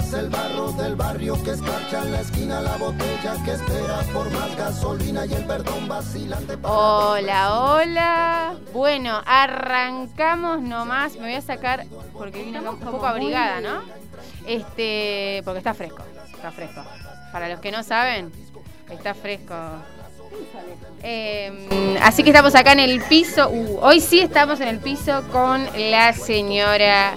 piedras, el barro del barrio que escarcha en la esquina, la botella que espera por más gasolina y el perdón vacilante. Hola, hola. Bueno, arrancamos nomás. Me voy a sacar porque vine un poco abrigada, ¿no? Este, porque está fresco, está fresco. Para los que no saben, está fresco. Eh, así que estamos acá en el piso. Uh, hoy sí estamos en el piso con la señora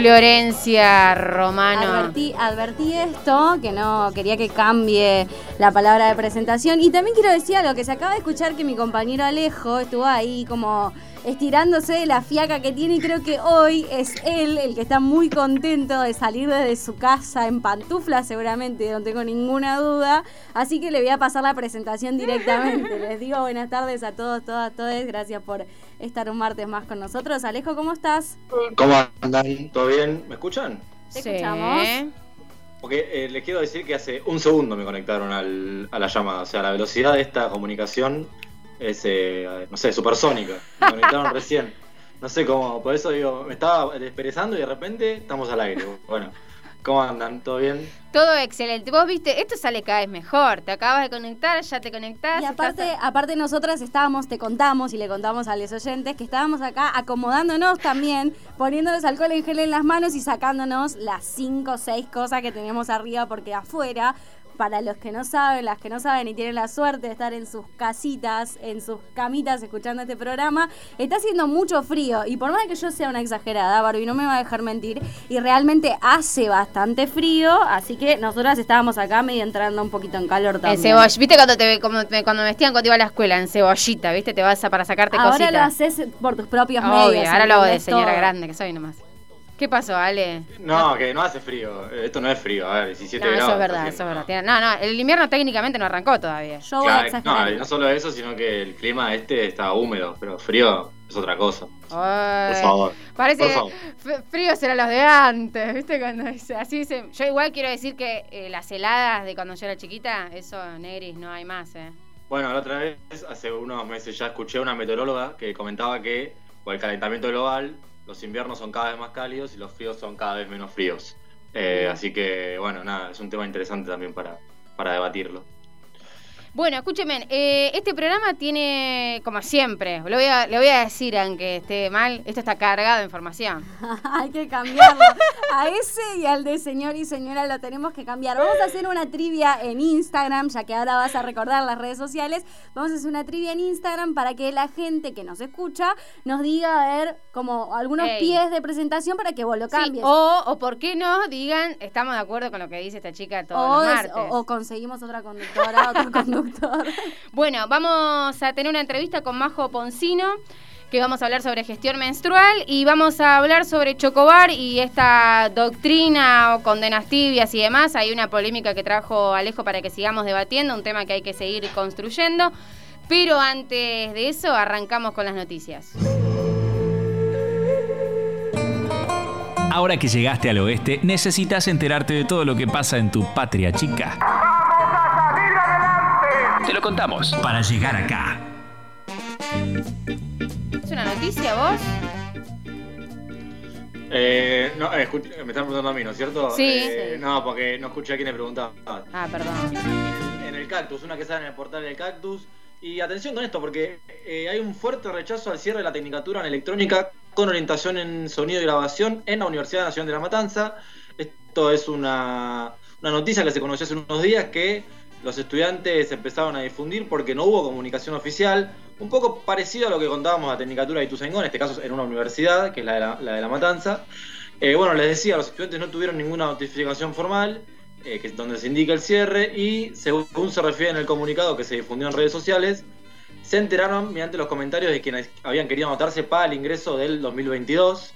Florencia Romano. Advertí, advertí esto, que no quería que cambie la palabra de presentación. Y también quiero decir algo, que se acaba de escuchar que mi compañero Alejo estuvo ahí como estirándose de la fiaca que tiene y creo que hoy es él el que está muy contento de salir desde su casa en pantuflas seguramente, no tengo ninguna duda. Así que le voy a pasar la presentación directamente. Les digo buenas tardes a todos, todas, todas. Gracias por estar un martes más con nosotros. Alejo, ¿cómo estás? ¿Cómo andan? ¿Todo bien? ¿Me escuchan? Te escuchamos. Porque eh, les quiero decir que hace un segundo me conectaron al, a la llamada. O sea, la velocidad de esta comunicación es, eh, no sé, supersónica. Me conectaron recién. No sé cómo, por eso digo, me estaba desperezando y de repente estamos al aire. Bueno, ¿cómo andan? ¿Todo bien? Todo excelente. Vos viste, esto sale cada vez mejor. Te acabas de conectar, ya te conectás. Y aparte, estás- aparte nosotras estábamos, te contamos y le contamos a los oyentes que estábamos acá acomodándonos también, poniéndonos alcohol en gel en las manos y sacándonos las cinco o seis cosas que teníamos arriba porque afuera, para los que no saben, las que no saben y tienen la suerte de estar en sus casitas, en sus camitas escuchando este programa, está haciendo mucho frío y por más que yo sea una exagerada, Barbie no me va a dejar mentir y realmente hace bastante frío, así que nosotras estábamos acá medio entrando un poquito en calor En también. cebolla. ¿Viste cuando, te, como me- cuando me vestían cuando iba a la escuela? En cebollita, ¿viste? Te vas a, para sacarte Ahora cositas. lo haces por tus propios Obvio, medios. ahora lo hago de señora Todo. grande que soy nomás. ¿Qué pasó, Ale? No, que no hace frío. Eh, Esto no es frío, a ver, 17 No, grados. eso es verdad, eso es verdad. Tiene- No, no, el invierno técnicamente no arrancó todavía. Yo voy a no, no solo eso, sino que el clima este está húmedo, pero frío es otra cosa. Ay, Por favor. Parece por favor. f- fríos eran los de antes, ¿viste? Cuando dice, así dice. Yo igual quiero decir que eh, las heladas de cuando yo era chiquita, eso, Negris, no hay más, ¿eh? Bueno, la otra vez, hace unos meses ya escuché a una meteoróloga que comentaba que por el calentamiento global los inviernos son cada vez más cálidos y los fríos son cada vez menos fríos. Eh, así que, bueno, nada, es un tema interesante también para, para debatirlo. Bueno, escúcheme, eh, este programa tiene, como siempre, le voy, a, le voy a decir, aunque esté mal, esto está cargado de información. Hay que cambiarlo. A ese y al de señor y señora lo tenemos que cambiar. Vamos a hacer una trivia en Instagram, ya que ahora vas a recordar las redes sociales. Vamos a hacer una trivia en Instagram para que la gente que nos escucha nos diga, a ver, como algunos Ey. pies de presentación para que vos lo Sí, cambies. o, o por qué no, digan, estamos de acuerdo con lo que dice esta chica todos O los es- martes. o- o conseguimos otra conductora, otro conductor. Bueno, vamos a tener una entrevista con Majo Poncino, que vamos a hablar sobre gestión menstrual y vamos a hablar sobre Chocobar y esta doctrina o condenas tibias y demás. Hay una polémica que trajo Alejo para que sigamos debatiendo, un tema que hay que seguir construyendo. Pero antes de eso, arrancamos con las noticias. Ahora que llegaste al oeste, necesitas enterarte de todo lo que pasa en tu patria chica. Te lo contamos para llegar acá. ¿Es una noticia vos? Eh, no, eh, me están preguntando a mí, ¿no es cierto? Sí. Eh, Sí. No, porque no escuché a quién le preguntaba. Ah, perdón. En el cactus, una que sale en el portal del cactus. Y atención con esto, porque eh, hay un fuerte rechazo al cierre de la Tecnicatura en Electrónica con orientación en sonido y grabación en la Universidad Nacional de La Matanza. Esto es una, una noticia que se conoció hace unos días que los estudiantes empezaron a difundir porque no hubo comunicación oficial. Un poco parecido a lo que contábamos a Tecnicatura de Ituzaingó, en este caso en una universidad, que es la de La, la de la Matanza. Eh, bueno, les decía, los estudiantes no tuvieron ninguna notificación formal, eh, que es donde se indica el cierre, y según se refiere en el comunicado que se difundió en redes sociales, se enteraron mediante los comentarios de quienes habían querido anotarse para el ingreso del 2022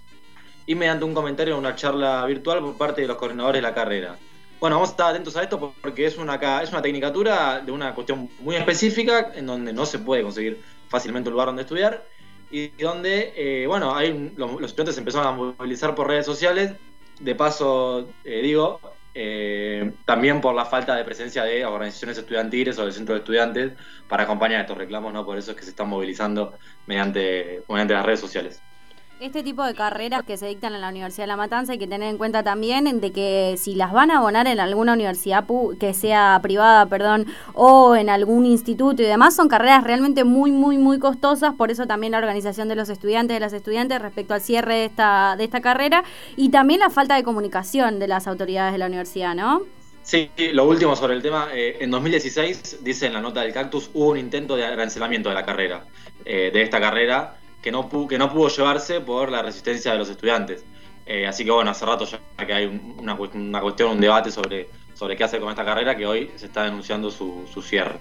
y mediante un comentario en una charla virtual por parte de los coordinadores de la carrera. Bueno, vamos a estar atentos a esto porque es una, es una tecnicatura de una cuestión muy específica en donde no se puede conseguir fácilmente un lugar donde estudiar y donde, eh, bueno, un- los, los estudiantes empezaron a movilizar por redes sociales. De paso, eh, digo, eh, también por la falta de presencia de organizaciones estudiantiles o del centro de estudiantes para acompañar estos reclamos, ¿no? Por eso es que se están movilizando mediante, mediante las redes sociales. Este tipo de carreras que se dictan en la Universidad de La Matanza hay que tener en cuenta también de que si las van a abonar en alguna universidad que sea privada, perdón, o en algún instituto y demás, son carreras realmente muy, muy, muy costosas. Por eso también la organización de los estudiantes, de las estudiantes respecto al cierre de esta, de esta carrera y también la falta de comunicación de las autoridades de la universidad, ¿no? Sí, lo último sobre el tema. Eh, en 2016, dice en la nota del cactus, hubo un intento de arancelamiento de la carrera, eh, de esta carrera que no, que no pudo llevarse por la resistencia de los estudiantes. Eh, así que bueno, hace rato ya que hay una, una, cuestión, un debate sobre, sobre qué hacer con esta carrera, que hoy se está denunciando su, su cierre.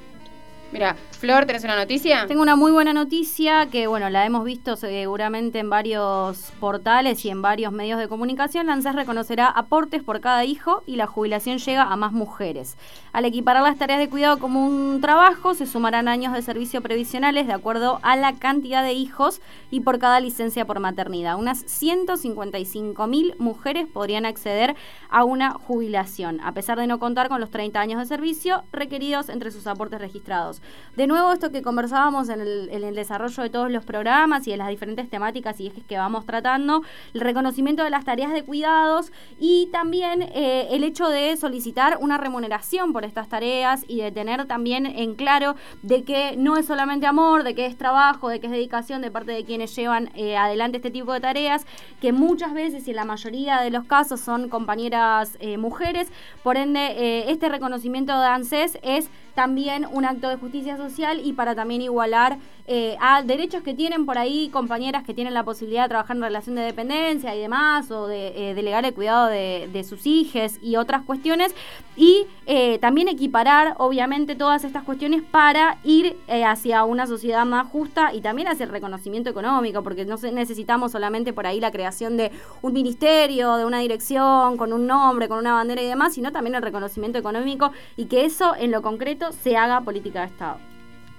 Mira, Flor, ¿tenés una noticia? Tengo una muy buena noticia que, bueno, la hemos visto seguramente en varios portales y en varios medios de comunicación. La ANSES reconocerá aportes por cada hijo y la jubilación llega a más mujeres. Al equiparar las tareas de cuidado como un trabajo, se sumarán años de servicio previsionales de acuerdo a la cantidad de hijos y por cada licencia por maternidad. Unas 155 mil mujeres podrían acceder a una jubilación, a pesar de no contar con los 30 años de servicio requeridos entre sus aportes registrados. De nuevo, esto que conversábamos en el, desarrollo de todos los programas y de las diferentes temáticas y ejes que vamos tratando, el reconocimiento de las tareas de cuidados y también eh, el hecho de solicitar una remuneración por estas tareas y de tener también en claro de que no es solamente amor, de que es trabajo, de que es dedicación de parte de quienes llevan eh, adelante este tipo de tareas, que muchas veces y en la mayoría de los casos son compañeras eh, mujeres, por ende este reconocimiento de ANSES es también un acto de justicia social y para también igualar eh, a derechos que tienen por ahí compañeras que tienen la posibilidad de trabajar en relación de dependencia y demás, o de eh, delegar el cuidado de, sus hijos y otras cuestiones, y eh, también equiparar, obviamente, todas estas cuestiones para ir hacia una sociedad más justa y también hacia el reconocimiento económico, porque no necesitamos solamente por ahí la creación de un ministerio, de una dirección, con un nombre, con una bandera y demás, sino también el reconocimiento económico y que eso en lo concreto se haga política de Estado.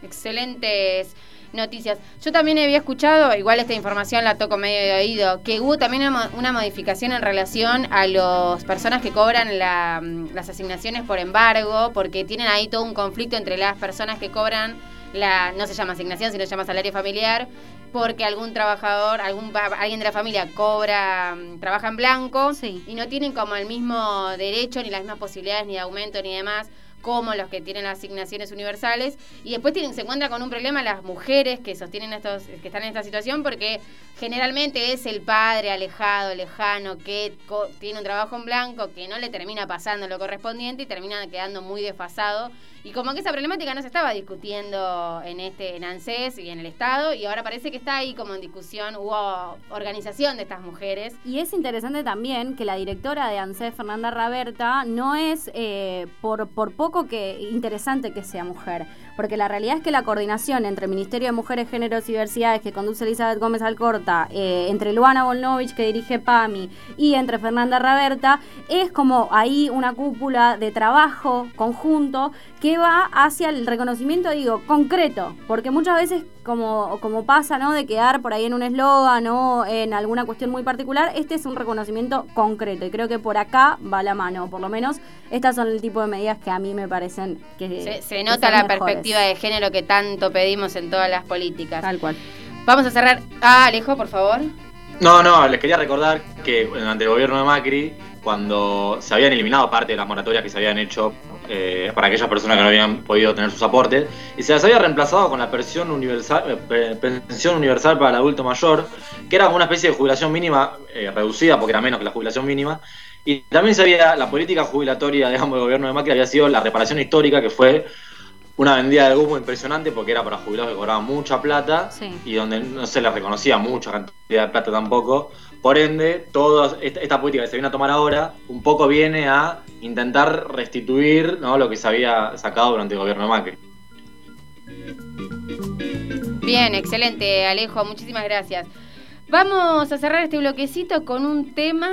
Excelentes noticias. Yo también había escuchado, igual esta información la toco medio de oído, que hubo también una, modificación en relación a las personas que cobran las asignaciones por embargo, porque tienen ahí todo un conflicto entre las personas que cobran la, no se llama asignación, sino se llama salario familiar, porque algún trabajador, algún alguien de la familia cobra, trabaja en blanco y no tienen como el mismo derecho, ni las mismas posibilidades, ni de aumento, ni demás como los que tienen asignaciones universales. Y después tienen, se encuentra con un problema las mujeres que sostienen estos que están en esta situación porque generalmente es el padre alejado, lejano que tiene un trabajo en blanco que no le termina pasando lo correspondiente y termina quedando muy desfasado y como que esa problemática no se estaba discutiendo en este en ANSES y en el Estado y ahora parece que está ahí como en discusión, hubo organización de estas mujeres. Y es interesante también que la directora de ANSES, Fernanda Raberta, no es eh, por, por poco que interesante que sea mujer, porque la realidad es que la coordinación entre el Ministerio de Mujeres, Géneros y Diversidades que conduce Elizabeth Gómez Alcorta, eh, entre Luana Volnovich que dirige PAMI y entre Fernanda Raberta, es como ahí una cúpula de trabajo conjunto que va hacia el reconocimiento, digo, concreto, porque muchas veces, como, como pasa, ¿no? De quedar por ahí en un eslogan o en alguna cuestión muy particular, este es un reconocimiento concreto y creo que por acá va la mano, por lo menos estas son el tipo de medidas que a mí me parecen que... Se, nota la perspectiva de género que tanto pedimos en todas las políticas. Tal cual. Vamos a cerrar. Ah, Alejo, por favor. No, no, les quería recordar que durante el gobierno de Macri, cuando se habían eliminado parte de las moratorias que se habían hecho eh, para aquellas personas que no habían podido tener sus aportes, y se las había reemplazado con la pensión universal, eh, pensión universal para el adulto mayor, que era una especie de jubilación mínima eh, reducida, porque era menos que la jubilación mínima, y también se había, la política jubilatoria, digamos, del gobierno de Macri había sido la reparación histórica, que fue una vendida de humo impresionante porque era para jubilados que cobraban mucha plata y donde no se les reconocía mucha cantidad de plata tampoco. Por ende, toda esta, política que se viene a tomar ahora un poco viene a intentar restituir ¿no? lo que se había sacado durante el gobierno de Macri. Bien, excelente Alejo, muchísimas gracias. Vamos a cerrar este bloquecito con un tema,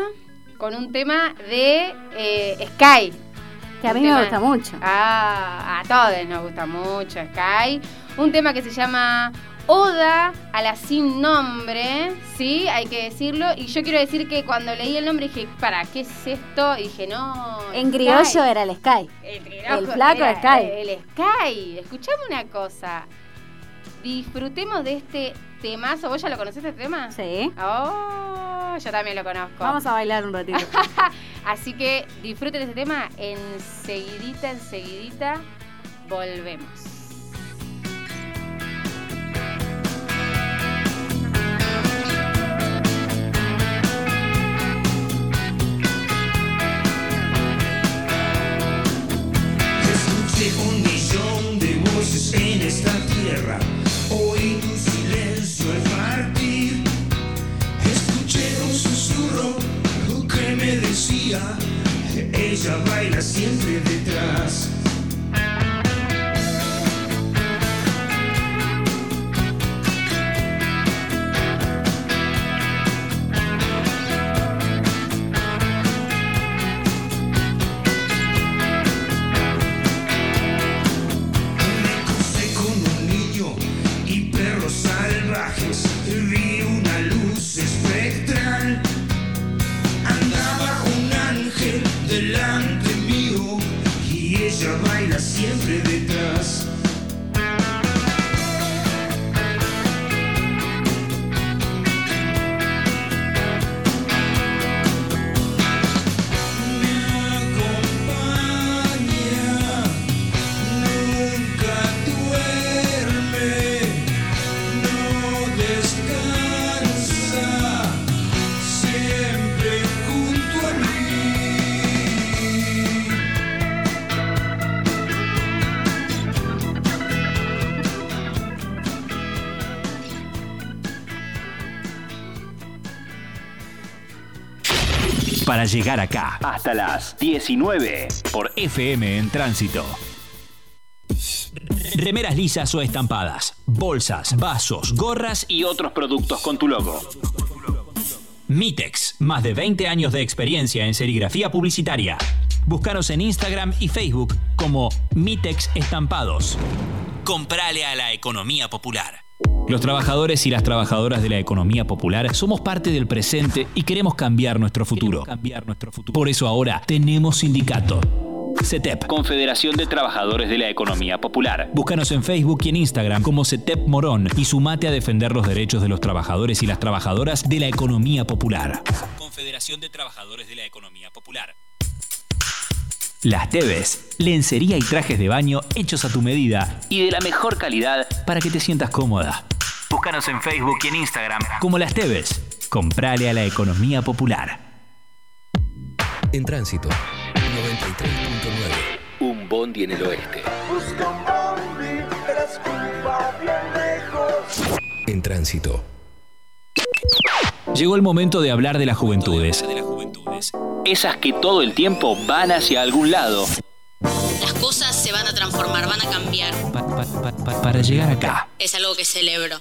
con un tema de eh, Sky. Que a mí me gusta mucho. Ah, a todos nos gusta mucho Sky. Un tema que se llama Oda a la sin nombre, sí, hay que decirlo. Y yo quiero decir que cuando leí el nombre dije, ¿para qué es esto? Y dije, no. En criollo era el Sky. El, flaco era Sky. El Sky. Escuchame una cosa. disfrutemos de este temazo. ¿Vos ya lo conocés este tema? Sí. Oh, yo también lo conozco. Vamos a bailar un ratito. Así que disfruten este tema. Enseguidita, enseguidita, volvemos. En esta tierra. Oí tu silencio al partir. Escuché un susurro que me decía: Ella baila siempre detrás. Llegar acá, hasta las 19, por FM en tránsito. Remeras lisas o estampadas, bolsas, vasos, gorras y otros productos con tu logo. Mitex, más de 20 años de experiencia en serigrafía publicitaria. Búscanos en Instagram y Facebook como Mitex Estampados. Comprale a la economía popular. Los trabajadores y las trabajadoras de la economía popular somos parte del presente y queremos cambiar nuestro futuro. Por eso ahora tenemos sindicato. CETEP, Confederación de Trabajadores de la Economía Popular. Búscanos en Facebook y en Instagram como CETEP Morón y sumate a defender los derechos de los trabajadores y las trabajadoras de la economía popular. Confederación de Trabajadores de la Economía Popular. Las Teves, lencería y trajes de baño hechos a tu medida y de la mejor calidad para que te sientas cómoda. Búscanos en Facebook y en Instagram como Las Teves. Comprale a la economía popular. En tránsito, 93.9. Un bondi en el oeste. En tránsito. Llegó el momento de hablar de las juventudes. Esas que todo el tiempo van hacia algún lado. Las cosas se van a transformar, van a cambiar. Pa- pa- pa- pa- para llegar acá. Es algo que celebro.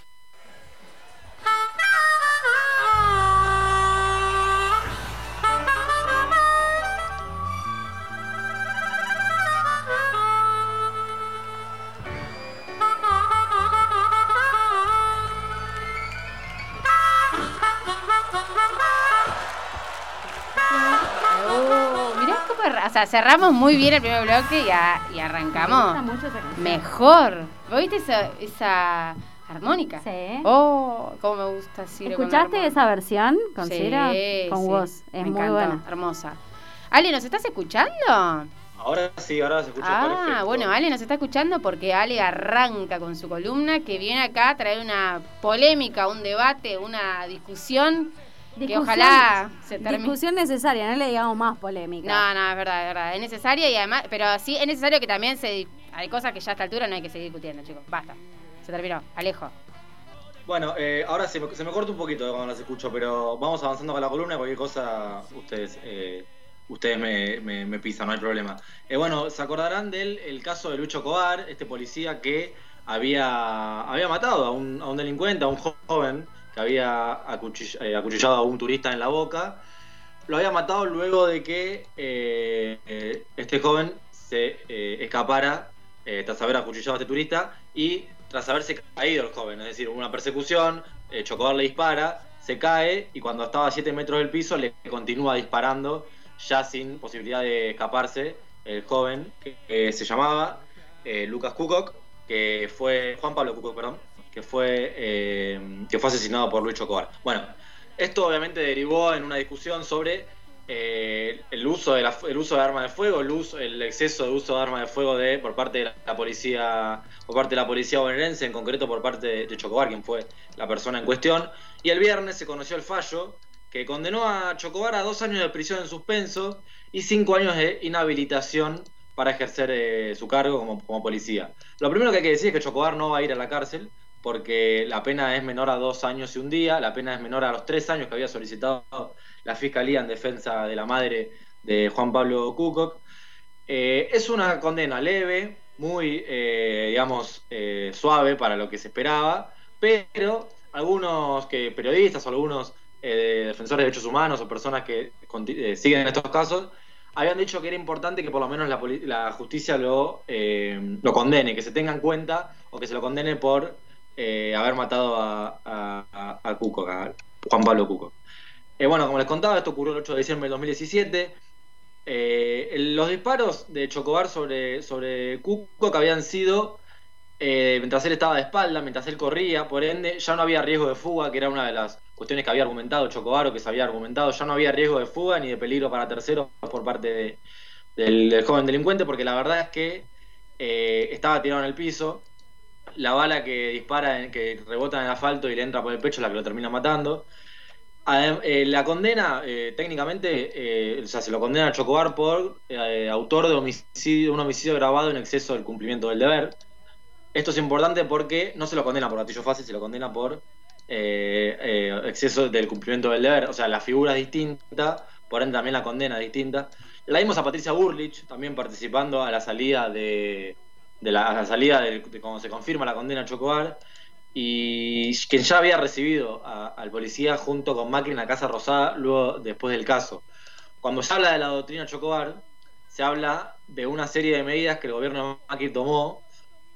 O sea, cerramos muy bien el primer bloque y, a- y Me gusta arrancamos. mucho esa. Mejor. ¿Vos viste esa, esa armónica? Sí. Oh, cómo me gusta la ¿Escuchaste esa versión con Sí, Ciro? Con sí. vos. Me Es muy encantó, buena. Hermosa. Ale, ¿nos estás escuchando? Ahora sí, ahora se escucha Ah, perfecto. bueno, Ale nos está escuchando porque Ale arranca con su columna que viene acá a traer una polémica, un debate, una discusión, que Discusión- ojalá se termine. Discusión necesaria, no le digamos más polémica. No, no, es verdad, es verdad. Es necesaria y además, pero sí es necesario que también se. Hay cosas que ya a esta altura no hay que seguir discutiendo, chicos. Basta. Se terminó. Alejo. Bueno, eh, ahora se me, corta un poquito cuando las escucho, pero vamos avanzando con la columna. Cualquier cosa, ustedes eh, ustedes me, pisan, no hay problema. Eh, bueno, se acordarán del el caso de Lucho Cobar, este policía que había, había matado a un, a un delincuente, a un jo- joven que había acuchill- acuchillado a un turista en la boca. Lo había matado luego de que este joven se escapara tras haber acuchillado a este turista y tras haberse caído el joven. Es decir, una persecución, eh, Chocobar le dispara, se cae y cuando estaba a 7 metros del piso le continúa disparando, ya sin posibilidad de escaparse, el joven que, se llamaba eh, Lucas Kukok, que fue Juan Pablo Kukok, perdón, que fue, eh, que fue asesinado por Luis Chocobar. Bueno, esto obviamente derivó en una discusión sobre eh, el, uso de la- el uso de armas de fuego, el, uso, el exceso de uso de armas de fuego de, por parte de la, policía por parte de la policía bonaerense, en concreto por parte de, de Chocobar, quien fue la persona en cuestión. Y el viernes se conoció el fallo que condenó a Chocobar a dos años de prisión en suspenso y cinco años de inhabilitación para ejercer eh, su cargo como, como policía. Lo primero que hay que decir es que Chocobar no va a ir a la cárcel porque la pena es menor a dos años y un día, la pena es menor a los tres años que había solicitado la Fiscalía en defensa de la madre de Juan Pablo Cucoc. Eh, es una condena leve, muy, eh, digamos, eh, suave para lo que se esperaba, pero algunos que periodistas o algunos defensores de derechos humanos o personas que siguen estos casos habían dicho que era importante que por lo menos la, la justicia lo, lo condene, que se tenga en cuenta o que se lo condene por haber matado a, Cuco, Juan Pablo Cuco. Eh, bueno, como les contaba, esto ocurrió el 8 de diciembre del 2017. Eh, los disparos de Chocobar sobre, sobre Cuco que habían sido eh, mientras él estaba de espalda, mientras él corría, por ende ya no había riesgo de fuga, que era una de las cuestiones que había argumentado Chocobar o que se había argumentado, ya no había riesgo de fuga ni de peligro para terceros por parte de- del, joven delincuente, porque la verdad es que eh, estaba tirado en el piso, la bala que dispara, que rebota en el asfalto y le entra por el pecho, la que lo termina matando. Eh, la condena, eh, técnicamente, eh, o sea, se lo condena a Chocobar por autor de homicidio, un homicidio grabado en exceso del cumplimiento del deber. Esto es importante porque no se lo condena por gatillo fácil, se lo condena por exceso del cumplimiento del deber. O sea, la figura es distinta, por ende también la condena es distinta. La vimos a Patricia Burlich también participando a la salida de, de la, a la salida de, de cuando se confirma la condena a Chocobar y quien ya había recibido a- al policía junto con Macri en la Casa Rosada luego después del caso. Cuando se habla de la doctrina Chocobar, se habla de una serie de medidas que el gobierno de Macri tomó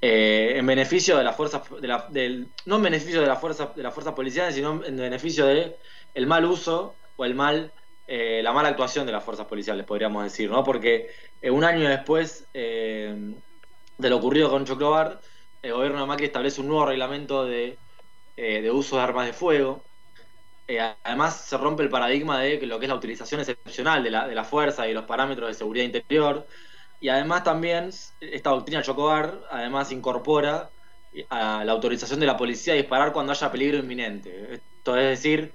eh, en beneficio de las fuerzas, de la- del, no en beneficio de las fuerzas, de las fuerzas policiales, sino en beneficio de el mal uso o el mal, eh, la mala actuación de las fuerzas policiales, podríamos decir, ¿no? Porque eh, un año después eh, de lo ocurrido con Chocobar, el gobierno de Macri establece un nuevo reglamento de, eh, de uso de armas de fuego. Eh, además, se rompe el paradigma de lo que es la utilización excepcional de la, de la fuerza y los parámetros de seguridad interior. Y además también esta doctrina Chocobar además incorpora a la autorización de la policía a disparar cuando haya peligro inminente. Esto es decir,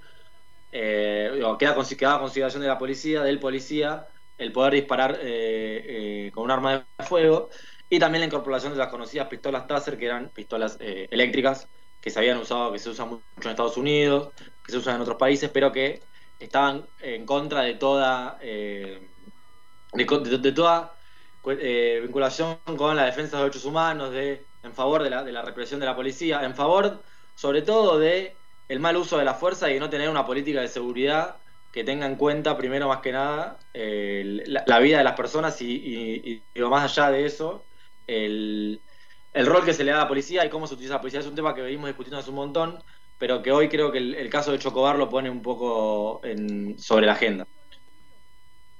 eh, queda, queda a consideración de la policía, del policía, el poder disparar eh, eh, con un arma de fuego y también la incorporación de las conocidas pistolas Taser, que eran pistolas eh, eléctricas que se habían usado, que se usan mucho en Estados Unidos, que se usan en otros países, pero que estaban en contra de toda eh, de, de- de toda eh, vinculación con la defensa de los derechos humanos, de, en favor de la, de la represión de la policía, en favor sobre todo de el mal uso de la fuerza y de no tener una política de seguridad que tenga en cuenta primero más que nada eh, la, vida de las personas y, y- y más allá de eso el, el rol que se le da a la policía y cómo se utiliza la policía es un tema que venimos discutiendo hace un montón pero que hoy creo que el, el caso de Chocobar lo pone un poco en- sobre la agenda.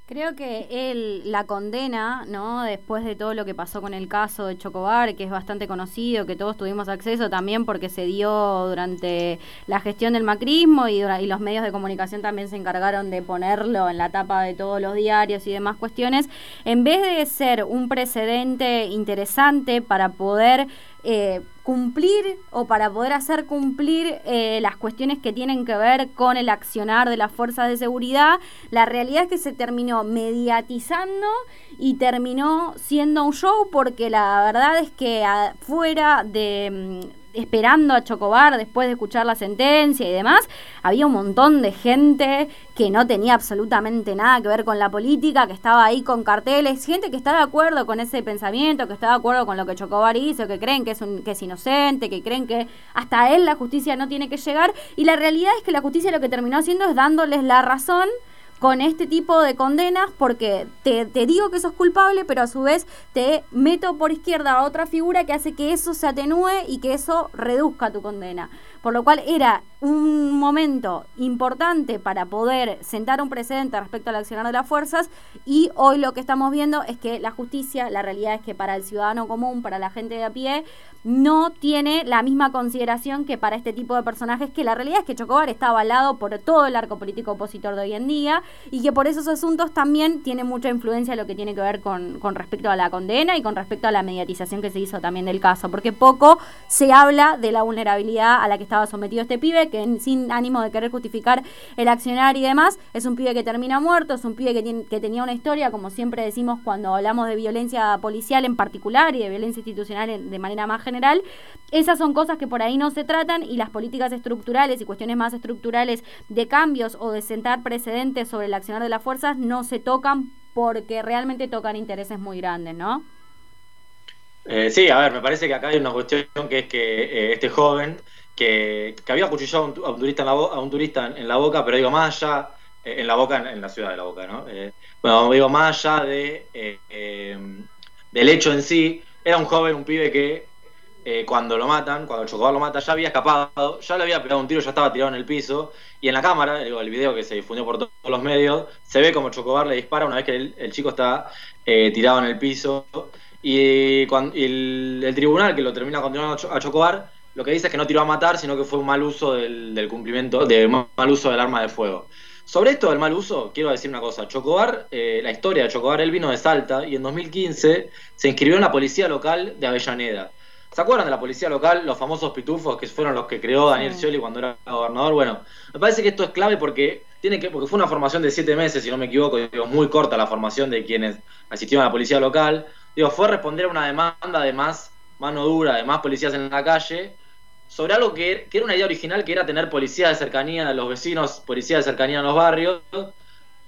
Creo que él la condena, ¿no? Después de todo lo que pasó con el caso de Chocobar, que es bastante conocido, que todos tuvimos acceso también porque se dio durante la gestión del macrismo y, y los medios de comunicación también se encargaron de ponerlo en la tapa de todos los diarios y demás cuestiones. En vez de ser un precedente interesante para poder eh, cumplir o para poder hacer cumplir eh, las cuestiones que tienen que ver con el accionar de las fuerzas de seguridad, la realidad es que se terminó mediatizando y terminó siendo un show porque la verdad es que fuera de mm, esperando a Chocobar después de escuchar la sentencia y demás, había un montón de gente que no tenía absolutamente nada que ver con la política, que estaba ahí con carteles, gente que está de acuerdo con ese pensamiento, que está de acuerdo con lo que Chocobar hizo, que creen que es, un, que es inocente, que creen que hasta él la justicia no tiene que llegar, y la realidad es que la justicia lo que terminó haciendo es dándoles la razón con este tipo de condenas porque te, te digo que sos culpable, pero a su vez te meto por izquierda a otra figura que hace que eso se atenúe y que eso reduzca tu condena. Por lo cual era un momento importante para poder sentar un precedente respecto al accionar de las fuerzas y hoy lo que estamos viendo es que la justicia, la realidad es que para el ciudadano común, para la gente de a pie, no tiene la misma consideración que para este tipo de personajes, que la realidad es que Chocobar está avalado por todo el arco político opositor de hoy en día y que por esos asuntos también tiene mucha influencia lo que tiene que ver con, con respecto a la condena y con respecto a la mediatización que se hizo también del caso, porque poco se habla de la vulnerabilidad a la que estaba sometido este pibe, que sin ánimo de querer justificar el accionar y demás, es un pibe que termina muerto, es un pibe que, que tenía una historia, como siempre decimos cuando hablamos de violencia policial en particular y de violencia institucional de manera más general, esas son cosas que por ahí no se tratan y las políticas estructurales y cuestiones más estructurales de cambios o de sentar precedentes sobre el accionar de las fuerzas no se tocan porque realmente tocan intereses muy grandes, ¿no? Eh, sí, a ver, me parece que acá hay una cuestión que es que eh, este joven que, había acuchillado a un, turista en la, a un turista en, la boca, pero digo, más allá, eh, en la boca, en, la ciudad de la boca, ¿no? Eh, bueno, digo, más allá de, eh, eh, del hecho en sí, era un joven, un pibe que cuando lo matan, cuando el Chocobar lo mata, ya había escapado, ya le había pegado un tiro, ya estaba tirado en el piso, y en la cámara, digo, el video que se difundió por to- todos los medios, se ve como Chocobar le dispara una vez que el, chico está tirado en el piso, y, cuan- y el, el tribunal que lo termina condenando a Chocobar, lo que dice es que no tiró a matar, sino que fue un mal uso del, del cumplimiento, de mal uso del arma de fuego. Sobre esto del mal uso, quiero decir una cosa. Chocobar, eh, la historia de Chocobar, él vino de Salta y en 2015 se inscribió en la policía local de Avellaneda. ¿Se acuerdan de la policía local, los famosos pitufos que fueron los que creó Daniel Scioli cuando era gobernador? Bueno, me parece que esto es clave porque tiene que porque fue una formación de siete meses, si no me equivoco, digo, muy corta la formación de quienes asistieron a la policía local. Digo, fue responder a una demanda de más mano dura, de más policías en la calle, sobre algo que, que era una idea original, que era tener policía de cercanía a los vecinos, policía de cercanía en los barrios,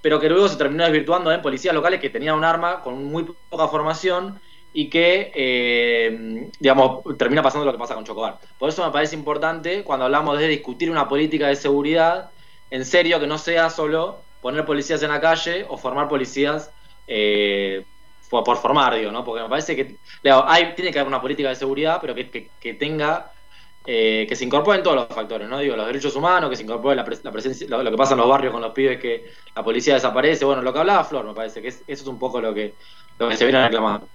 pero que luego se terminó desvirtuando en policías locales que tenían un arma con muy poca formación y que, eh, digamos, termina pasando lo que pasa con Chocobar. Por eso me parece importante cuando hablamos de discutir una política de seguridad, en serio, que no sea solo poner policías en la calle o formar policías eh, por, formar, digo, ¿no? Porque me parece que digo, hay, tiene que haber una política de seguridad, pero que- que tenga eh, que se incorporen todos los factores, ¿no? Digo, los derechos humanos, que se incorpore la, pres- la presencia, lo, lo que pasa en los barrios con los pibes, que la policía desaparece, bueno, lo que hablaba Flor, me parece que es- eso es un poco lo que, lo que se viene reclamando.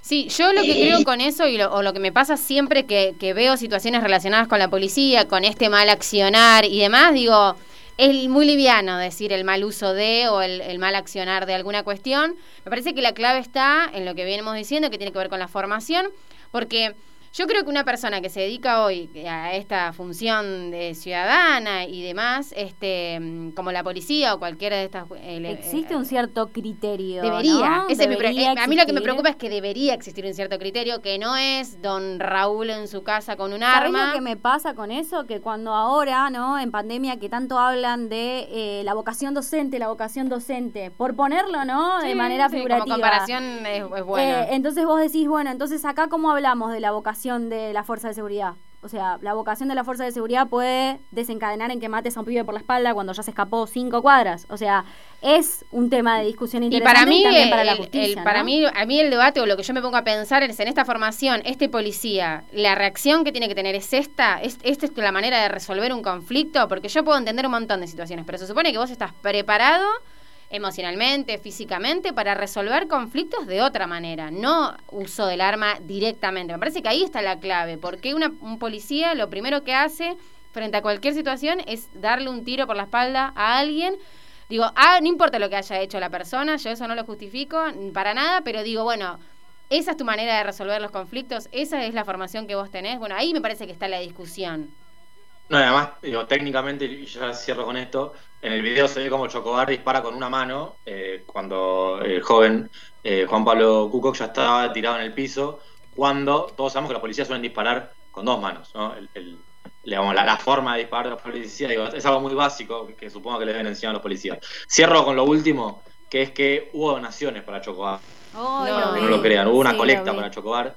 Sí, yo lo que creo con eso y lo, o lo que me pasa siempre que, que veo situaciones relacionadas con la policía, con este mal accionar y demás, digo, es muy liviano decir el mal uso de o el, el mal accionar de alguna cuestión. Me parece que la clave está en lo que venimos diciendo, que tiene que ver con la formación, porque yo creo que una persona que se dedica hoy a esta función de ciudadana y demás, este, mm, como la policía o cualquiera de estas... eh, Existe un cierto criterio. Debería. ¿no? Ese es mi eh, a mí lo que me preocupa es que debería existir un cierto criterio, que no es don Raúl en su casa con un ¿Sabés arma. lo que me pasa con eso? Que cuando ahora, ¿no? En pandemia, que tanto hablan de eh, la vocación docente, la vocación docente, por ponerlo, ¿no? de manera sí, figurativa. Como comparación es, es bueno. Eh, entonces vos decís, bueno, entonces acá cómo hablamos de la vocación de la fuerza de seguridad. O sea, la vocación de la fuerza de seguridad puede desencadenar en que mates a un pibe por la espalda cuando ya se escapó cinco cuadras. O sea, es un tema de discusión y interesante para mí, también para la justicia. el- para ¿no? mí, a mí el debate o lo que yo me pongo a pensar es en esta formación, este policía, la reacción que tiene que tener es esta, es, esta es la manera de resolver un conflicto, porque yo puedo entender un montón de situaciones, pero se supone que vos estás preparado emocionalmente, físicamente, para resolver conflictos de otra manera, no uso del arma directamente. Me parece que ahí está la clave, porque una- un policía lo primero que hace frente a cualquier situación es darle un tiro por la espalda a alguien. Digo, ah, no importa lo que haya hecho la persona, yo eso no lo justifico para nada, pero digo, bueno, esa es tu manera de resolver los conflictos, esa es la formación que vos tenés. Bueno, ahí me parece que está la discusión. No, además, digo, técnicamente, y ya cierro con esto, en el video se ve como Chocobar dispara con una mano eh, cuando el joven eh, Juan Pablo Cucoc ya estaba tirado en el piso, cuando todos sabemos que los policías suelen disparar con dos manos, ¿no? El- el- digamos, la, la forma de disparar de los policías digo, es algo muy básico que, que supongo que le deben enseñar a los policías. Cierro con lo último, que es que hubo donaciones para Chocobar. Ay, No, lo no lo crean, hubo una Sí, colecta para Chocobar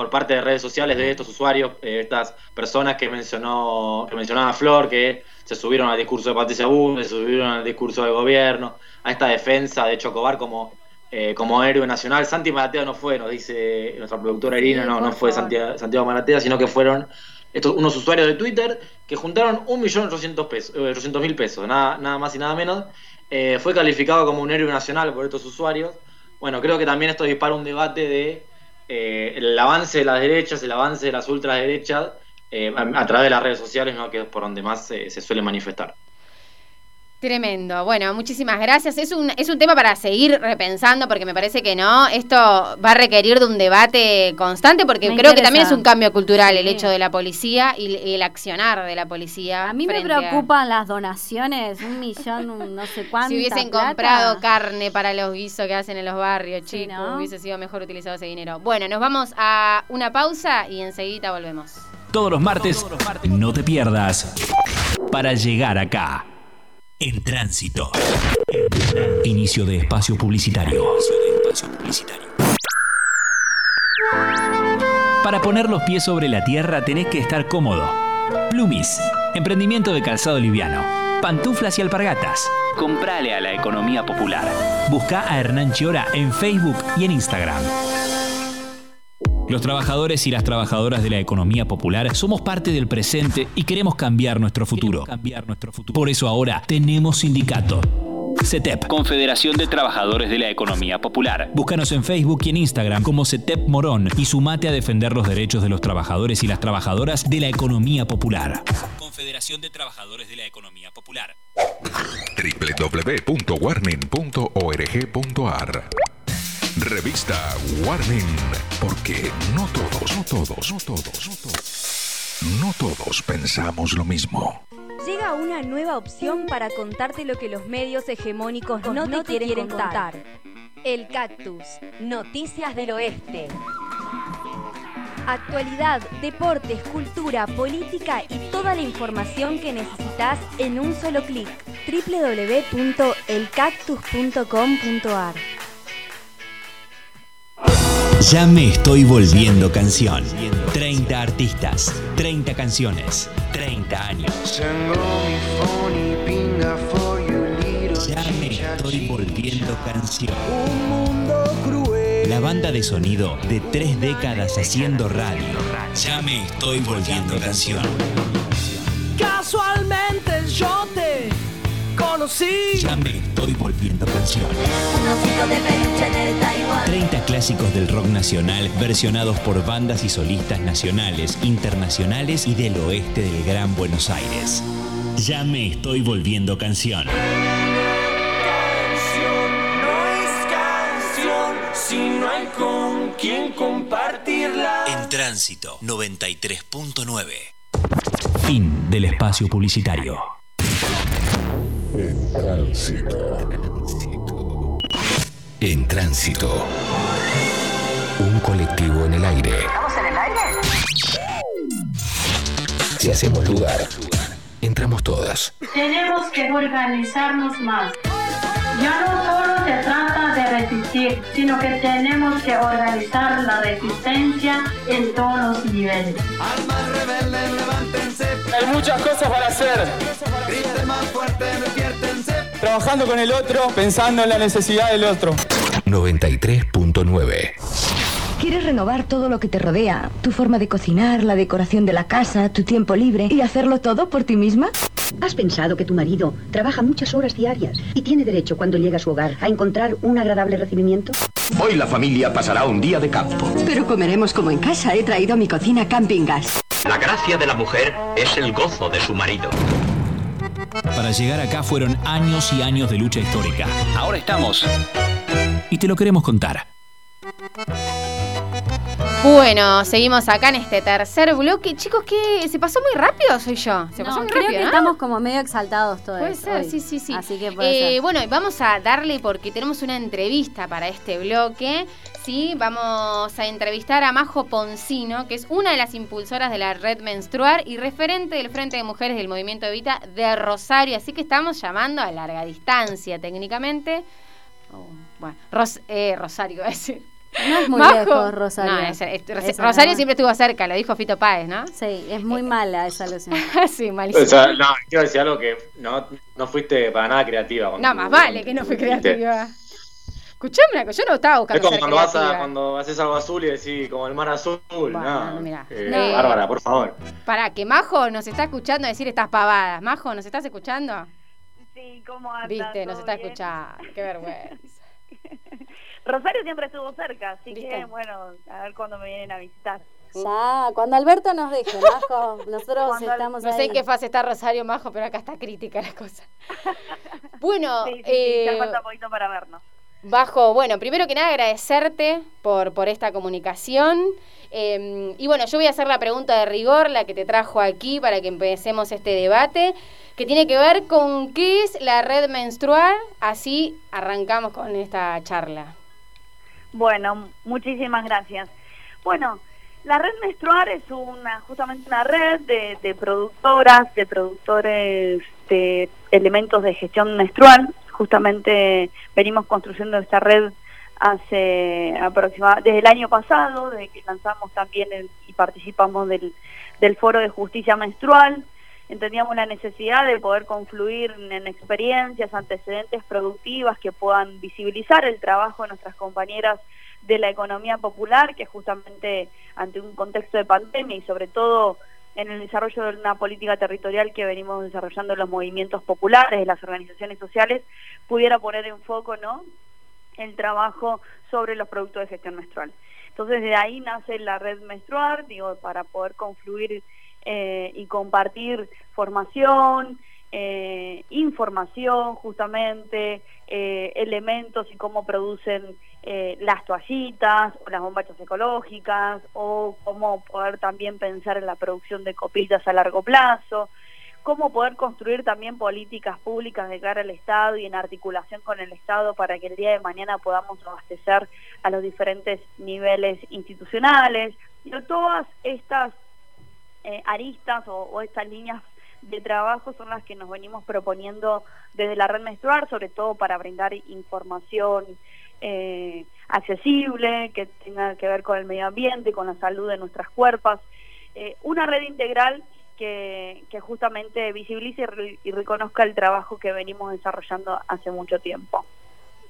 por parte de redes sociales de estos usuarios, eh, estas personas que mencionó que mencionaba Flor, que se subieron al discurso de Patricia Bull, se subieron al discurso del gobierno, a esta defensa de Chocobar como, eh, como héroe nacional. Santi Maratea no fue, nos dice nuestra productora Irina, no, no fue. Santiago, Santiago Maratea, sino que fueron estos, unos usuarios de Twitter que juntaron 1.800.000 pesos, eh, 800.000 pesos, nada, nada más y nada menos. Eh, fue calificado como un héroe nacional por estos usuarios. Bueno, creo que también esto dispara un debate de eh, el avance de las derechas, el avance de las ultraderechas eh, a, a través de las redes sociales, ¿no? que es por donde más se- se suele manifestar. Tremendo. Bueno, muchísimas gracias. Es un, es un tema para seguir repensando porque me parece que no. Esto va a requerir de un debate constante porque Me creo que también es un cambio cultural el hecho de la policía y el, el accionar de la policía. A mí me a- preocupan las donaciones, un millón, un no sé cuánto. Si hubiesen comprado carne para los guisos que hacen en los barrios, Sí, chicos, ¿no? hubiese sido mejor utilizado ese dinero. Bueno, nos vamos a una pausa y enseguida volvemos. Todos los martes, no te pierdas. Para llegar acá. En tránsito. Inicio de espacio publicitario. Para poner los pies sobre la tierra tenés que estar cómodo. Plumis, emprendimiento de calzado liviano. Pantuflas y alpargatas. Comprale a la economía popular. Busca a Hernán Chiora en Facebook y en Instagram. Los trabajadores y las trabajadoras de la economía popular somos parte del presente y queremos cambiar nuestro futuro. Por eso ahora tenemos sindicato. CETEP, Confederación de Trabajadores de la Economía Popular. Búscanos en Facebook y en Instagram como CETEP Morón y sumate a defender los derechos de los trabajadores y las trabajadoras de la economía popular. Confederación de Trabajadores de la Economía Popular. www.warning.org.ar Revista Warning, porque no todos, no todos, no todos, no todos, pensamos lo mismo. Llega una nueva opción para contarte lo que los medios hegemónicos no, te, quieren, contar. El Cactus, Noticias del Oeste. Actualidad, deportes, cultura, política y toda la información que necesitas en un solo clic. www.elcactus.com.ar Ya me estoy volviendo canción. 30 artistas, 30 canciones, 30 años. Ya me estoy volviendo canción. La banda de sonido de tres décadas haciendo radio. Ya me estoy volviendo canción. Casualmente yo te conocí. Ya me estoy volviendo canción. 30 clásicos del rock nacional versionados por bandas y solistas nacionales, internacionales y del oeste del Gran Buenos Aires. Ya me estoy volviendo canción. No es canción si no hay con quien compartirla. En tránsito 93.9. Fin del espacio publicitario. En tránsito. En tránsito. Un colectivo en el aire. ¿Estamos en el aire? Si hacemos lugar, entramos todas. Tenemos que organizarnos más. Ya no solo se trata de resistir, sino que tenemos que organizar la resistencia en todos los niveles. Almas rebeldes, levántense. Hay muchas cosas para hacer. Griten más fuerte, despiértense. Trabajando con el otro, pensando en la necesidad del otro. 93.9. ¿Quieres renovar todo lo que te rodea? Tu forma de cocinar, la decoración de la casa, tu tiempo libre y hacerlo todo por ti misma? ¿Has pensado que tu marido trabaja muchas horas diarias y tiene derecho cuando llega a su hogar a encontrar un agradable recibimiento? Hoy la familia pasará un día de campo. Pero comeremos como en casa. He traído a mi cocina camping gas. La gracia de la mujer es el gozo de su marido. Para llegar acá fueron años y años de lucha histórica. Ahora estamos. Y te lo queremos contar. Bueno, seguimos acá en este tercer bloque. Chicos, ¿qué? ¿Se pasó muy rápido? Soy yo. Se pasó muy creo rápido, que ¿no? estamos como medio exaltados todos. Puede ser, hoy. sí, sí, sí. Así que puede Eh, ser. bueno, vamos a darle porque tenemos una entrevista para este bloque. Sí, vamos a entrevistar a Majo Poncino, que es una de las impulsoras de la red menstrual y referente del Frente de Mujeres del Movimiento Evita de Rosario. Así que estamos llamando a larga distancia técnicamente. Oh, bueno, Ros- eh, Rosario, a decir. No es muy Majo- lejos, Rosario. No, es- es- Rosario no. siempre estuvo cerca, lo dijo Fito Páez, ¿no? Sí, es muy mala esa alusión. sí, malísimo. O sea, no, quiero decir algo que no, no fuiste para nada creativa. No, más vale que no dijiste. creativa. Escuchame una cosa, yo no estaba Es buscando como ser cuando, vas a, creativa. cuando haces algo azul y decís, como el mar azul. Bueno, no, mirá. Eh, No. Bárbara, por favor. Para que Majo nos está escuchando decir estas pavadas. Majo, ¿nos estás escuchando? Sí, ¿cómo andas? Viste, nos ¿Todo está bien? escuchando. Qué vergüenza. Rosario siempre estuvo cerca, así ¿Viste? que bueno, a ver cuándo me vienen a visitar. Ya, cuando Alberto nos deje, Majo, nosotros Cuando- estamos No sé en qué fase está Rosario Majo, pero acá está crítica la cosa. Bueno, Sí, sí, sí, eh, ya falta poquito para vernos. Bajo, bueno, primero que nada agradecerte por, por esta comunicación. Eh, y bueno, yo voy a hacer la pregunta de rigor, la que te trajo aquí para que empecemos este debate, que tiene que ver con qué es la red menstrual. Así arrancamos con esta charla. Bueno, muchísimas gracias. Bueno, la red menstrual es una justamente una red de, de productoras, de productores de elementos de gestión menstrual. Justamente venimos construyendo esta red hace aproximadamente desde el año pasado, desde que lanzamos también el- y participamos del, del foro de justicia menstrual. Entendíamos la necesidad de poder confluir en experiencias, antecedentes productivas que puedan visibilizar el trabajo de nuestras compañeras de la economía popular, que justamente ante un contexto de pandemia y sobre todo en el desarrollo de una política territorial que venimos desarrollando los movimientos populares, las organizaciones sociales, pudiera poner en foco ¿no? el trabajo sobre los productos de gestión menstrual. Entonces de ahí nace la red menstrual, digo, para poder confluir eh, y compartir formación, eh, información justamente, eh, elementos y cómo producen eh, las toallitas o las bombachas ecológicas o cómo poder también pensar en la producción de copillas a largo plazo, cómo poder construir también políticas públicas de cara al Estado y en articulación con el Estado para que el día de mañana podamos abastecer a los diferentes niveles institucionales. Digo, todas estas eh, aristas o, estas líneas de trabajo son las que nos venimos proponiendo desde la red menstrual, sobre todo para brindar información eh, accesible, que tenga que ver con el medio ambiente, con la salud de nuestras cuerpos. Eh, una red integral que, que justamente visibilice y reconozca el trabajo que venimos desarrollando hace mucho tiempo.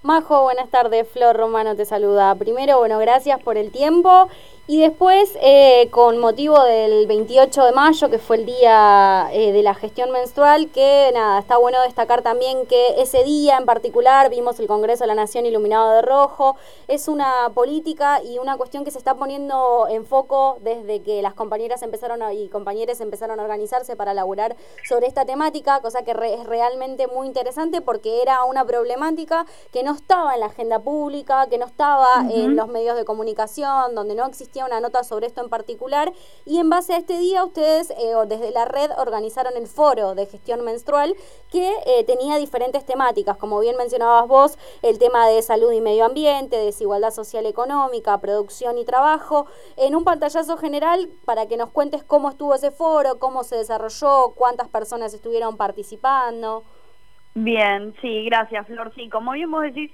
Majo, buenas tardes. Flor Romano te saluda. Primero, bueno, gracias por el tiempo. Y después, eh, con motivo del 28 de mayo, que fue el día eh, de la gestión menstrual, que nada, está bueno destacar también que ese día en particular vimos el Congreso de la Nación iluminado de rojo. Es una política y una cuestión que se está poniendo en foco desde que las compañeras empezaron a- y compañeros empezaron a organizarse para laburar sobre esta temática, cosa que re- es realmente muy interesante porque era una problemática que no estaba en la agenda pública, que no estaba en los medios de comunicación, donde no existía una nota sobre esto en particular. Y en base a este día, ustedes eh, o desde la red organizaron el foro de gestión menstrual que eh, tenía diferentes temáticas, como bien mencionabas vos, el tema de salud y medio ambiente, desigualdad social económica, producción y trabajo. En un pantallazo general, para que nos cuentes cómo estuvo ese foro, cómo se desarrolló, cuántas personas estuvieron participando. Bien, sí, gracias, Flor. Sí, como bien vos decís,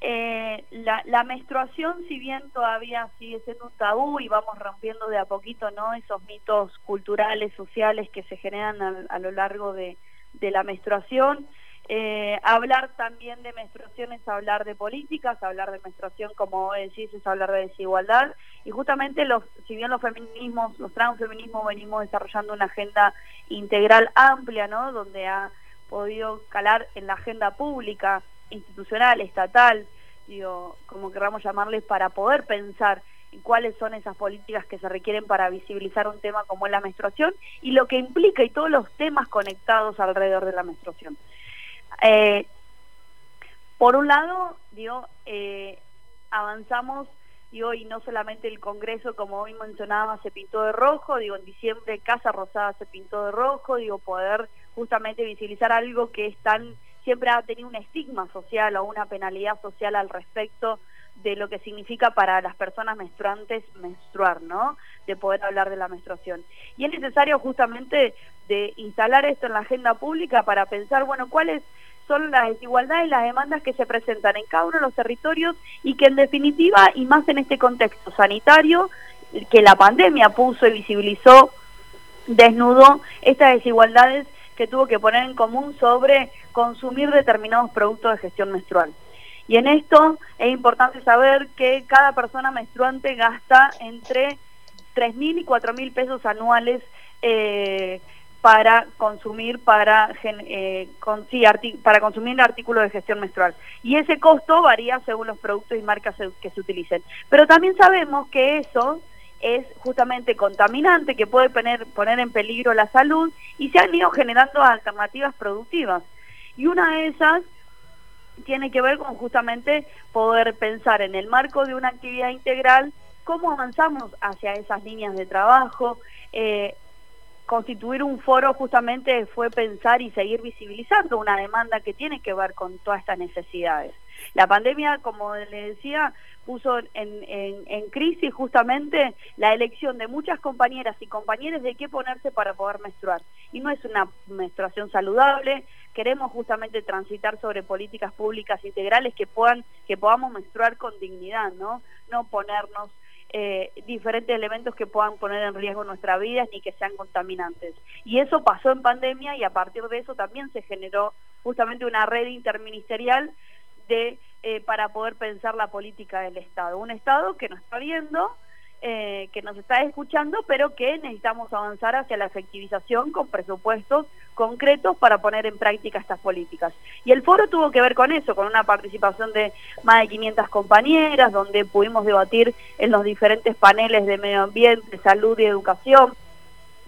eh, la, la menstruación, si bien todavía sigue siendo un tabú y vamos rompiendo de a poquito, ¿no? Esos mitos culturales, sociales que se generan a, lo largo de, de la menstruación. Eh, hablar también de menstruación es hablar de políticas, hablar de menstruación, como decís, es hablar de desigualdad. Y justamente, los, si bien los feminismos, los transfeminismos, venimos desarrollando una agenda integral amplia, ¿no? Donde ha podido calar en la agenda pública, institucional, estatal, digo, como queramos llamarles, para poder pensar en cuáles son esas políticas que se requieren para visibilizar un tema como es la menstruación y lo que implica y todos los temas conectados alrededor de la menstruación. Eh, por un lado, digo, eh, avanzamos, y no solamente el Congreso, como hoy mencionaba, se pintó de rojo, digo, en diciembre Casa Rosada se pintó de rojo, digo, poder justamente visibilizar algo que es tan, siempre ha tenido un estigma social o una penalidad social al respecto de lo que significa para las personas menstruantes menstruar, ¿no? De poder hablar de la menstruación. Y es necesario justamente de instalar esto en la agenda pública para pensar, bueno, cuáles son las desigualdades y las demandas que se presentan en cada uno de los territorios y que en definitiva, y más en este contexto sanitario, que la pandemia puso y visibilizó, desnudó estas desigualdades que tuvo que poner en común sobre consumir determinados productos de gestión menstrual. Y en esto es importante saber que cada persona menstruante gasta entre 3.000 y 4.000 pesos anuales eh, para consumir para eh, para consumir artículos de gestión menstrual y ese costo varía según los productos y marcas que se utilicen pero también sabemos que eso es justamente contaminante que puede poner, poner en peligro la salud y se han ido generando alternativas productivas y una de esas tiene que ver con justamente poder pensar en el marco de una actividad integral cómo avanzamos hacia esas líneas de trabajo eh, constituir un foro justamente fue pensar y seguir visibilizando una demanda que tiene que ver con todas estas necesidades. La pandemia, como le decía, puso en, crisis justamente la elección de muchas compañeras y compañeros de qué ponerse para poder menstruar. Y no es una menstruación saludable, queremos justamente transitar sobre políticas públicas integrales que puedan que podamos menstruar con dignidad, ¿no? No ponernos eh, diferentes elementos que puedan poner en riesgo nuestra vida ni que sean contaminantes. Y eso pasó en pandemia y a partir de eso también se generó justamente una red interministerial de eh, para poder pensar la política del Estado. Un Estado que nos está viendo, eh, que nos está escuchando, pero que necesitamos avanzar hacia la efectivización con presupuestos concretos para poner en práctica estas políticas. Y el foro tuvo que ver con eso, con una participación de más de 500 compañeras, donde pudimos debatir en los diferentes paneles de medio ambiente, salud y educación,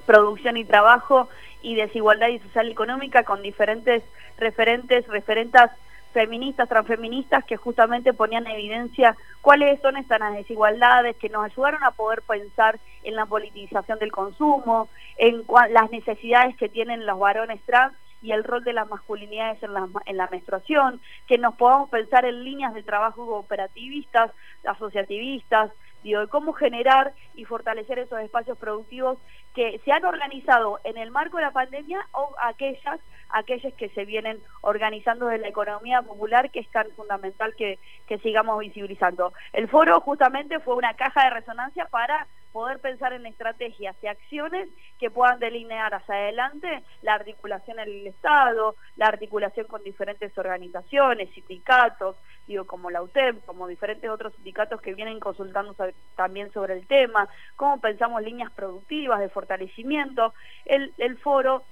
producción y trabajo y desigualdad y social y económica con diferentes referentes, referentas feministas, transfeministas que justamente ponían en evidencia cuáles son estas desigualdades, que nos ayudaron a poder pensar en la politización del consumo, en las necesidades que tienen los varones trans y el rol de las masculinidades en la, en la menstruación, que nos podamos pensar en líneas de trabajo cooperativistas, asociativistas, digo, de cómo generar y fortalecer esos espacios productivos que se han organizado en el marco de la pandemia o aquellas aquellas que se vienen organizando de la economía popular que es tan fundamental que, que sigamos visibilizando. El foro justamente fue una caja de resonancia para poder pensar en estrategias y acciones que puedan delinear hacia adelante la articulación en el Estado, la articulación con diferentes organizaciones, sindicatos, digo como la UTEP, como diferentes otros sindicatos que vienen consultando también sobre el tema, cómo pensamos líneas productivas de fortalecimiento. El, el foro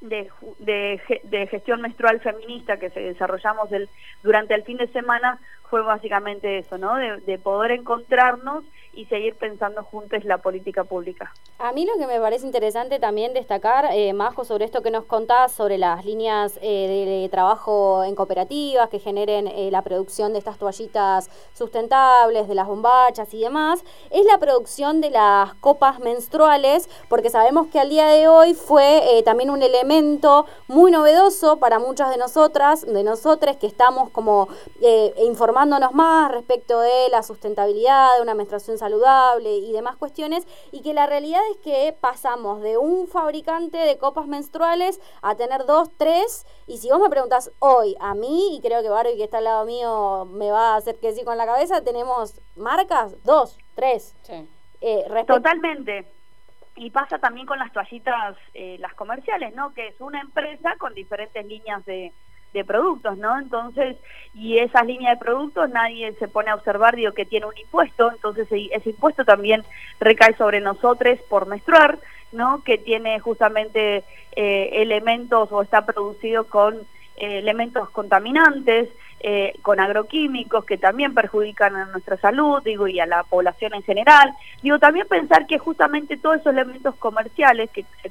de, de, gestión menstrual feminista que se desarrollamos el, durante el fin de semana fue básicamente eso, ¿no? De, poder encontrarnos y seguir pensando juntos la política pública. A mí lo que me parece interesante también destacar, eh, Majo, sobre esto que nos contás, sobre las líneas eh, de, trabajo en cooperativas que generen eh, la producción de estas toallitas sustentables, de las bombachas y demás, es la producción de las copas menstruales, porque sabemos que al día de hoy fue eh, también un elemento muy novedoso para muchas de nosotras, de nosotras que estamos como informando más respecto de la sustentabilidad, de una menstruación saludable y demás cuestiones, y que la realidad es que pasamos de un fabricante de copas menstruales a tener dos, tres, y si vos me preguntas hoy a mí, y creo que Barbie que está al lado mío me va a hacer que sí con la cabeza, tenemos marcas, dos, tres. Eh, Totalmente. Y pasa también con las toallitas, eh, las comerciales, ¿no? Que es una empresa con diferentes líneas de, de productos, ¿no? Entonces, y esas líneas de productos nadie se pone a observar, digo, que tiene un impuesto, entonces ese impuesto también recae sobre nosotros por menstruar, ¿no? Que tiene justamente eh, elementos o está producido con eh, elementos contaminantes, eh, con agroquímicos que también perjudican a nuestra salud, digo, y a la población en general. Digo, también pensar que justamente todos esos elementos comerciales que se,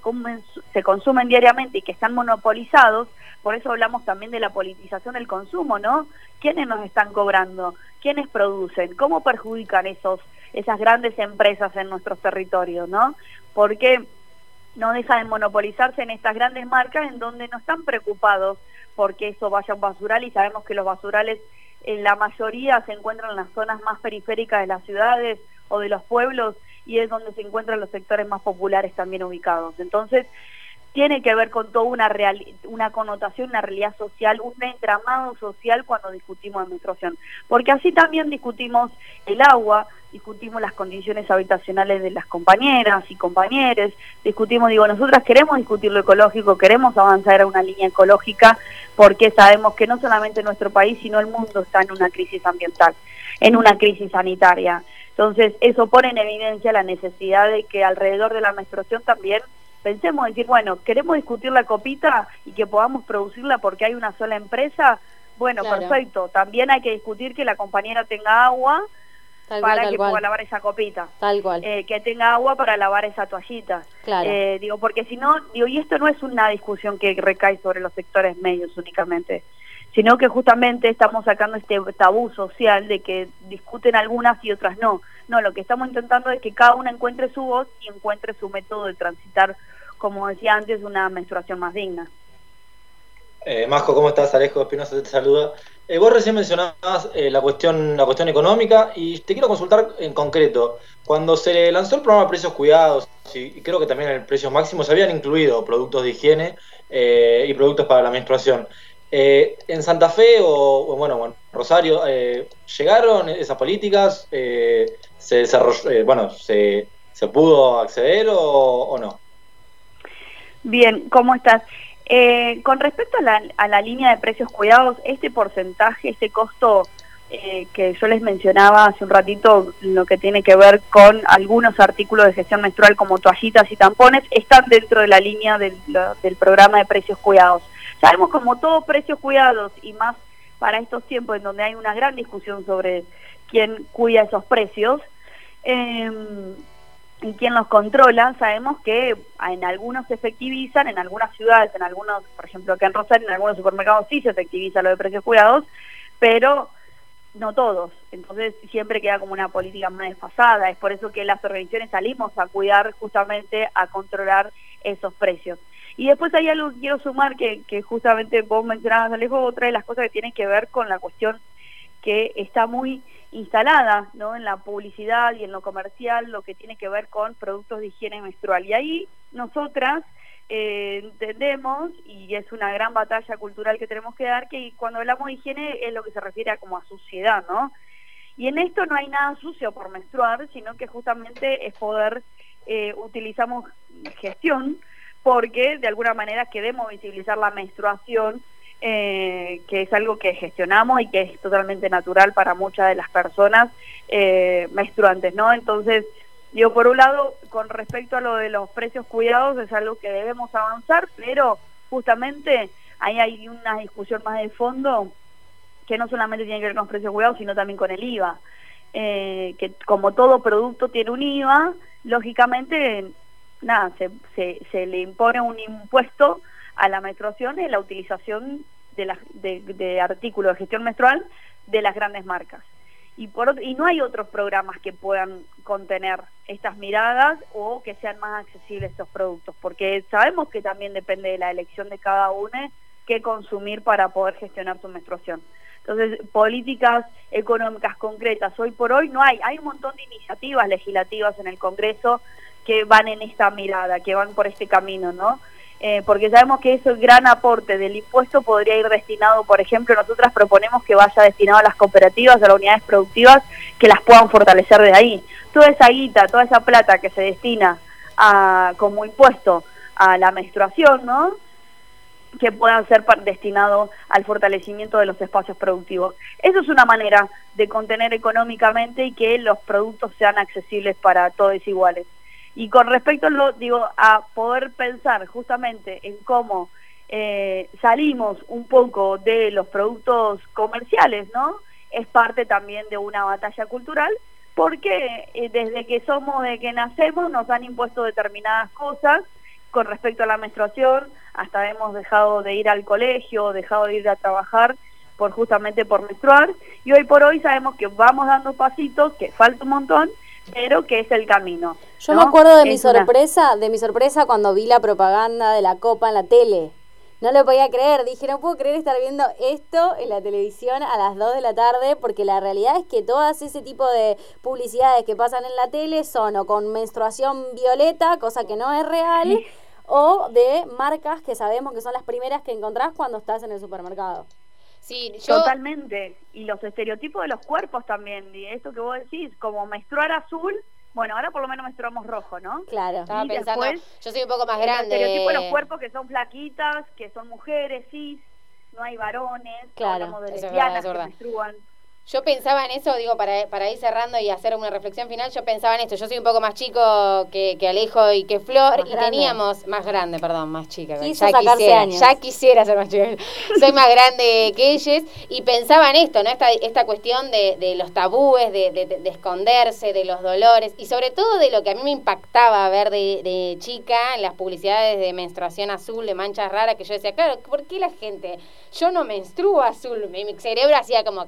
se consumen diariamente y que están monopolizados, por eso hablamos también de la politización del consumo, ¿no? ¿Quiénes nos están cobrando? ¿Quiénes producen? ¿Cómo perjudican esos, esas grandes empresas en nuestros territorios, ¿no? Porque no deja de monopolizarse en estas grandes marcas en donde no están preocupados porque eso vaya a un basural y sabemos que los basurales en la mayoría se encuentran en las zonas más periféricas de las ciudades o de los pueblos y es donde se encuentran los sectores más populares también ubicados. Entonces, tiene que ver con toda una, real, una connotación, una realidad social, un entramado social cuando discutimos de menstruación. Porque así también discutimos el agua, discutimos las condiciones habitacionales de las compañeras y compañeros, discutimos, digo, nosotras queremos discutir lo ecológico, queremos avanzar a una línea ecológica porque sabemos que no solamente nuestro país, sino el mundo está en una crisis ambiental, en una crisis sanitaria. Entonces, eso pone en evidencia la necesidad de que alrededor de la menstruación también pensemos decir, bueno, queremos discutir la copita y que podamos producirla porque hay una sola empresa, bueno, Claro. perfecto. También hay que discutir que la compañera tenga agua Tal para que cual. pueda lavar esa copita. Tal cual. Eh, que tenga agua para lavar esa toallita. Claro. Eh, digo, porque si no, digo, y esto no es una discusión que recae sobre los sectores medios únicamente, sino que justamente estamos sacando este tabú social de que discuten algunas y otras no. No, lo que estamos intentando es que cada una encuentre su voz y encuentre su método de transitar, como decía antes, una menstruación más digna. Eh, Masco, ¿cómo estás? Alejo Espinosa te saluda. Eh, vos recién mencionabas eh, la cuestión la cuestión económica y te quiero consultar en concreto. Cuando se lanzó el programa precios cuidados, y, creo que también el precio máximo se habían incluido productos de higiene eh, y productos para la menstruación. Eh, en Santa Fe o, o, bueno, en Rosario, ¿llegaron esas políticas? ¿Se desarrolló, bueno, se, se pudo acceder o no? Bien, ¿cómo estás? Eh, con respecto a la, línea de precios cuidados, este porcentaje, este costo eh, que yo les mencionaba hace un ratito, lo que tiene que ver con algunos artículos de gestión menstrual como toallitas y tampones, están dentro de la línea del, programa de precios cuidados. Sabemos como todos precios cuidados y más para estos tiempos en donde hay una gran discusión sobre quién cuida esos precios, eh, y quién los controla, sabemos que en algunos se efectivizan, en algunas ciudades, en algunos, por ejemplo acá en Rosario, en algunos supermercados sí se efectiviza lo de precios cuidados, pero no todos. Entonces siempre queda como una política más desfasada. Es por eso que las organizaciones salimos a cuidar justamente, a controlar esos precios. Y después hay algo que quiero sumar que, que justamente vos mencionabas, Alejo, otra de las cosas que tienen que ver con la cuestión que está muy instalada ¿no? en la publicidad y en lo comercial, lo que tiene que ver con productos de higiene menstrual. Y ahí nosotras eh, entendemos, y es una gran batalla cultural que tenemos que dar, que cuando hablamos de higiene es lo que se refiere a como a suciedad, ¿no? Y en esto no hay nada sucio por menstruar, sino que justamente es poder, eh, utilizamos gestión, porque de alguna manera queremos visibilizar la menstruación eh, que es algo que gestionamos y que es totalmente natural para muchas de las personas eh, menstruantes, ¿no? Entonces, digo, por un lado, con respecto a lo de los precios cuidados, es algo que debemos avanzar, pero justamente ahí hay una discusión más de fondo que no solamente tiene que ver con los precios cuidados, sino también con el IVA. Eh, que como todo producto tiene un IVA, lógicamente, nada, se, se, se le impone un impuesto a la menstruación en la utilización de, las de, de artículos de gestión menstrual de las grandes marcas. Y, por, y no hay otros programas que puedan contener estas miradas o que sean más accesibles estos productos, porque sabemos que también depende de la elección de cada uno qué consumir para poder gestionar su menstruación. Entonces, políticas económicas concretas hoy por hoy no hay. Hay un montón de iniciativas legislativas en el Congreso que van en esta mirada, que van por este camino, ¿no? Eh, porque sabemos que ese gran aporte del impuesto podría ir destinado, por ejemplo, nosotras proponemos que vaya destinado a las cooperativas, a las unidades productivas, que las puedan fortalecer de ahí. Toda esa guita, toda esa plata que se destina a, como impuesto a la menstruación, ¿no? que puedan ser par- destinado al fortalecimiento de los espacios productivos. Eso es una manera de contener económicamente y que los productos sean accesibles para todos iguales. Y con respecto a lo, digo, a poder pensar justamente en cómo eh, salimos un poco de los productos comerciales, ¿no? Es parte también de una batalla cultural, porque eh, desde que somos, de que nacemos, nos han impuesto determinadas cosas con respecto a la menstruación, hasta hemos dejado de ir al colegio, dejado de ir a trabajar por justamente por menstruar, y hoy por hoy sabemos que vamos dando pasitos, que falta un montón, pero que es el camino. Yo ¿no? me acuerdo de mi una- sorpresa, de mi sorpresa cuando vi la propaganda de la copa en la tele. No lo podía creer, dije, no puedo creer estar viendo esto en la televisión a las 2 de la tarde, porque la realidad es que todas ese tipo de publicidades que pasan en la tele son o con menstruación violeta, cosa que no es real, o de marcas que sabemos que son las primeras que encontrás cuando estás en el supermercado. Sí, yo... Totalmente. Y los estereotipos de los cuerpos también. Y esto que vos decís, como menstruar azul, bueno, ahora por lo menos menstruamos rojo, ¿no? Claro. Estaba Y pensando, después, yo soy un poco más el grande. estereotipo de los cuerpos que son flaquitas, que son mujeres, cis, no hay varones, Claro, hablamos de eso es lesbianas verdad, es que verdad. menstruan. Yo pensaba en eso, digo, para, para ir cerrando y hacer una reflexión final, yo pensaba en esto. Yo soy un poco más chico que, que Alejo y que Flor, Más y grande. teníamos, más grande, perdón, más chica. Quiso ya quisiera, años. ya quisiera ser más chica. soy más grande que ellos, y pensaba en esto, ¿no? Esta, esta cuestión de, de los tabúes, de, de- de esconderse, de los dolores, y sobre todo de lo que a mí me impactaba ver de, de chica en las publicidades de menstruación azul, de manchas raras, que yo decía, claro, ¿por qué la gente? Yo no menstruo azul, mi, mi cerebro hacía como...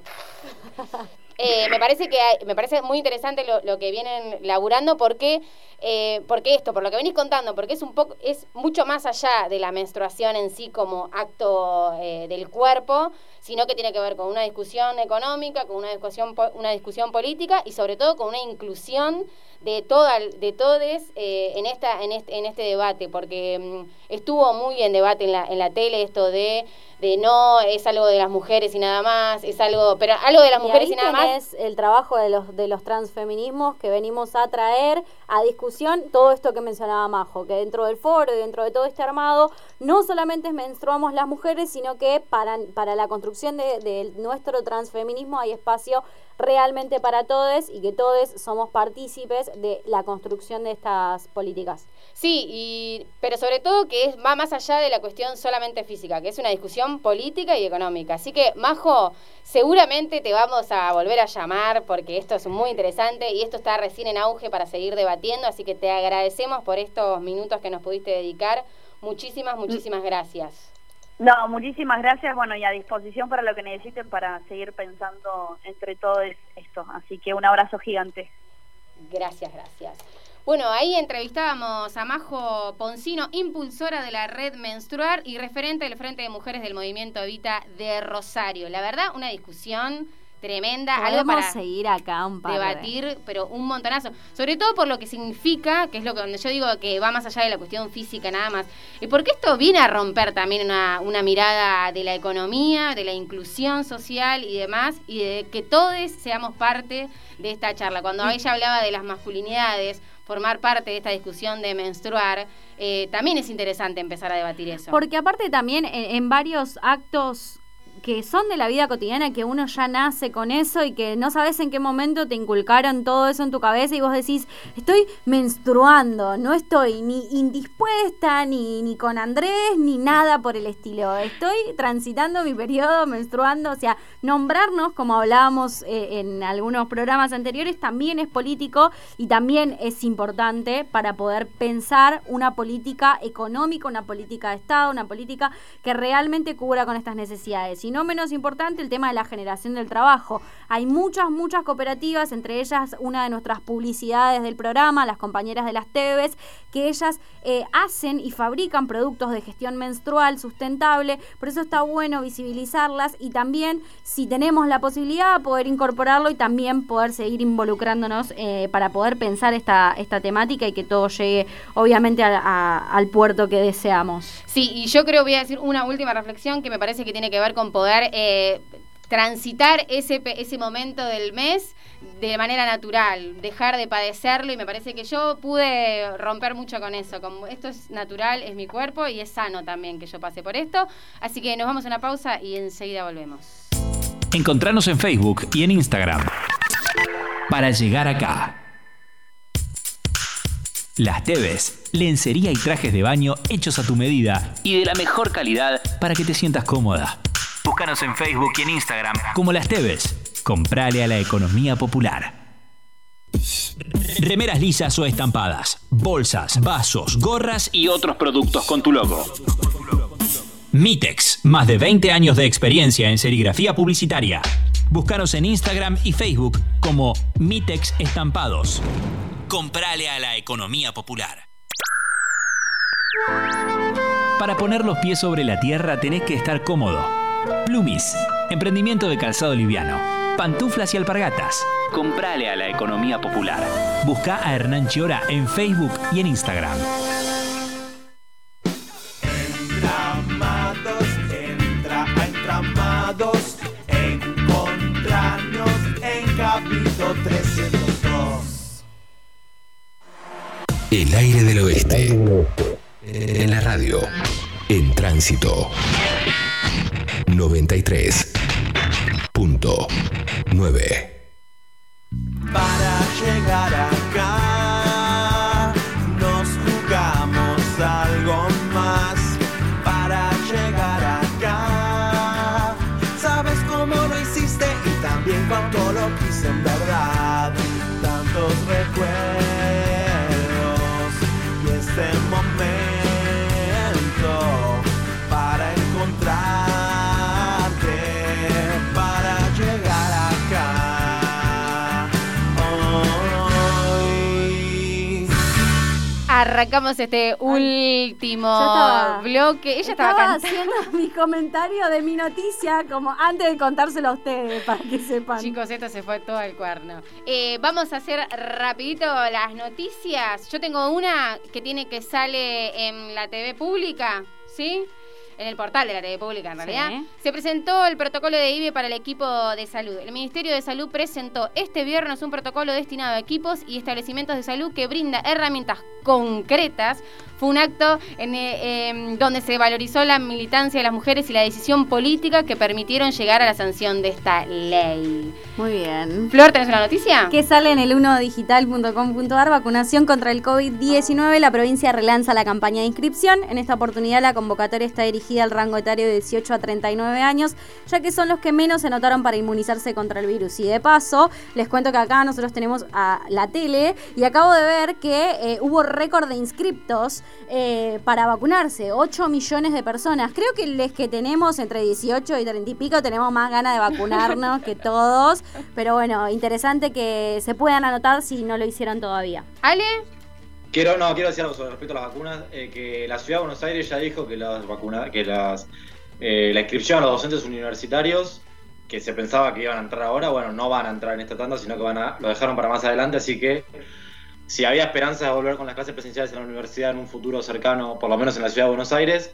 Eh, me parece que hay- me parece muy interesante lo, que vienen laburando porque eh, porque esto por lo que venís contando porque es un poco es mucho más allá de la menstruación en sí como acto eh, del cuerpo sino que tiene que ver con una discusión económica con una discusión una discusión política y sobre todo con una inclusión de toda de todes eh, en esta en este en este debate porque mm, estuvo muy en debate en la en la tele esto de de no es algo de las mujeres y nada más es algo pero algo de las mujeres y, nada más. tenés el trabajo de los, de los transfeminismos que venimos a traer a discusión todo esto que mencionaba Majo, que dentro del foro y dentro de todo este armado, no solamente menstruamos las mujeres, sino que para, para la construcción de, de nuestro transfeminismo hay espacio realmente para todos y que todos somos partícipes de la construcción de estas políticas. Sí, y, pero sobre todo que es, va más allá de la cuestión solamente física, que es una discusión política y económica. Así que, Majo, seguramente te vamos a volver a llamar porque esto es muy interesante y esto está recién en auge para seguir debatiendo, así que te agradecemos por estos minutos que nos pudiste dedicar. Muchísimas, muchísimas gracias. No, muchísimas gracias, bueno, y a disposición para lo que necesiten para seguir pensando entre todos esto. Así que un abrazo gigante. Gracias, gracias. Bueno, ahí entrevistábamos a Majo Poncino, impulsora de la red menstruar y referente del Frente de Mujeres del Movimiento Evita de Rosario. La verdad, una discusión tremenda, algo para seguir acá un par de- debatir, pero un montonazo. Sobre todo por lo que significa, que es lo que donde yo digo que va más allá de la cuestión física nada más. Y porque esto viene a romper también una, una mirada de la economía, de la inclusión social y demás, y de que todos seamos parte de esta charla. Cuando ella hablaba de las masculinidades, formar parte de esta discusión de menstruar, eh, también es interesante empezar a debatir eso. Porque aparte también en, en varios actos que son de la vida cotidiana, que uno ya nace con eso y que no sabes en qué momento te inculcaron todo eso en tu cabeza y vos decís, estoy menstruando, no estoy ni indispuesta, ni, ni con Andrés, ni nada por el estilo. Estoy transitando mi periodo menstruando, o sea, nombrarnos, como hablábamos eh, en algunos programas anteriores, también es político y también es importante para poder pensar una política económica, una política de Estado, una política que realmente cubra con estas necesidades. No menos importante el tema de la generación del trabajo. Hay muchas, muchas cooperativas, entre ellas una de nuestras publicidades del programa, las compañeras de las TVs, que ellas eh, hacen y fabrican productos de gestión menstrual sustentable. Por eso está bueno visibilizarlas y también, si tenemos la posibilidad, poder incorporarlo y también poder seguir involucrándonos eh, para poder pensar esta, esta temática y que todo llegue, obviamente, al puerto que deseamos. Sí, y yo creo, voy a decir una última reflexión que me parece que tiene que ver con poder eh, transitar ese, ese momento del mes de manera natural, dejar de padecerlo y me parece que yo pude romper mucho con eso, como esto es natural, es mi cuerpo y es sano también que yo pase por esto, así que nos vamos a una pausa y enseguida volvemos. Encontranos en Facebook y en Instagram. Para llegar acá. Las Teves, lencería y trajes de baño hechos a tu medida y de la mejor calidad para que te sientas cómoda. Búscanos en Facebook y en Instagram como Las Teves. Comprale a la economía popular. Remeras lisas o estampadas, bolsas, vasos, gorras y otros productos con tu logo. Mitex, más de 20 años de experiencia en serigrafía publicitaria. Búscanos en Instagram y Facebook como Mitex Estampados. Comprale a la economía popular. Para poner los pies sobre la tierra tenés que estar cómodo. Plumis, emprendimiento de calzado liviano. Pantuflas y alpargatas. Comprale a la economía popular. Busca a Hernán Chiora en Facebook y en Instagram. Entramados, entra a entramados. Encontrarnos en capítulo 302. El aire del oeste. En la radio. En tránsito. 93.9. Para llegar acá Arrancamos este último estaba- bloque. Ella estaba, cantando. haciendo mi comentario de mi noticia como antes de contárselo a ustedes para que sepan. Chicos, esto se fue todo al cuerno. Eh, vamos a hacer rapidito las noticias. Yo tengo una que tiene que sale en la TV pública, ¿sí? En el portal de la TV pública, en realidad. Sí. Se presentó el protocolo de IBE para el equipo de salud. El Ministerio de Salud presentó este viernes un protocolo destinado a equipos y establecimientos de salud que brinda herramientas concretas. Fue un acto en, eh, em, donde se valorizó la militancia de las mujeres y la decisión política que permitieron llegar a la sanción de esta ley. Muy bien. Flor, ¿tenés una noticia? Que sale en el 1digital.com.ar, vacunación contra el COVID-19. La provincia relanza la campaña de inscripción. En esta oportunidad la convocatoria está dirigida al rango etario de 18 a 39 años, ya que son los que menos se anotaron para inmunizarse contra el virus. Y de paso, les cuento que acá nosotros tenemos a la tele y acabo de ver que eh, hubo récord de inscriptos eh, para vacunarse. 8 millones de personas. Creo que los que tenemos entre 18 y 30 y pico tenemos más ganas de vacunarnos que todos. Pero bueno, interesante que se puedan anotar si no lo hicieron todavía. ¿Ale? Quiero, no, quiero decir algo sobre respecto a las vacunas, eh, que la ciudad de Buenos Aires ya dijo que las vacunas, que las eh, la inscripción a los docentes universitarios, que se pensaba que iban a entrar ahora, bueno, no van a entrar en esta tanda, sino que van a, lo dejaron para más adelante, así que si había esperanza de volver con las clases presenciales en la universidad en un futuro cercano, por lo menos en la ciudad de Buenos Aires,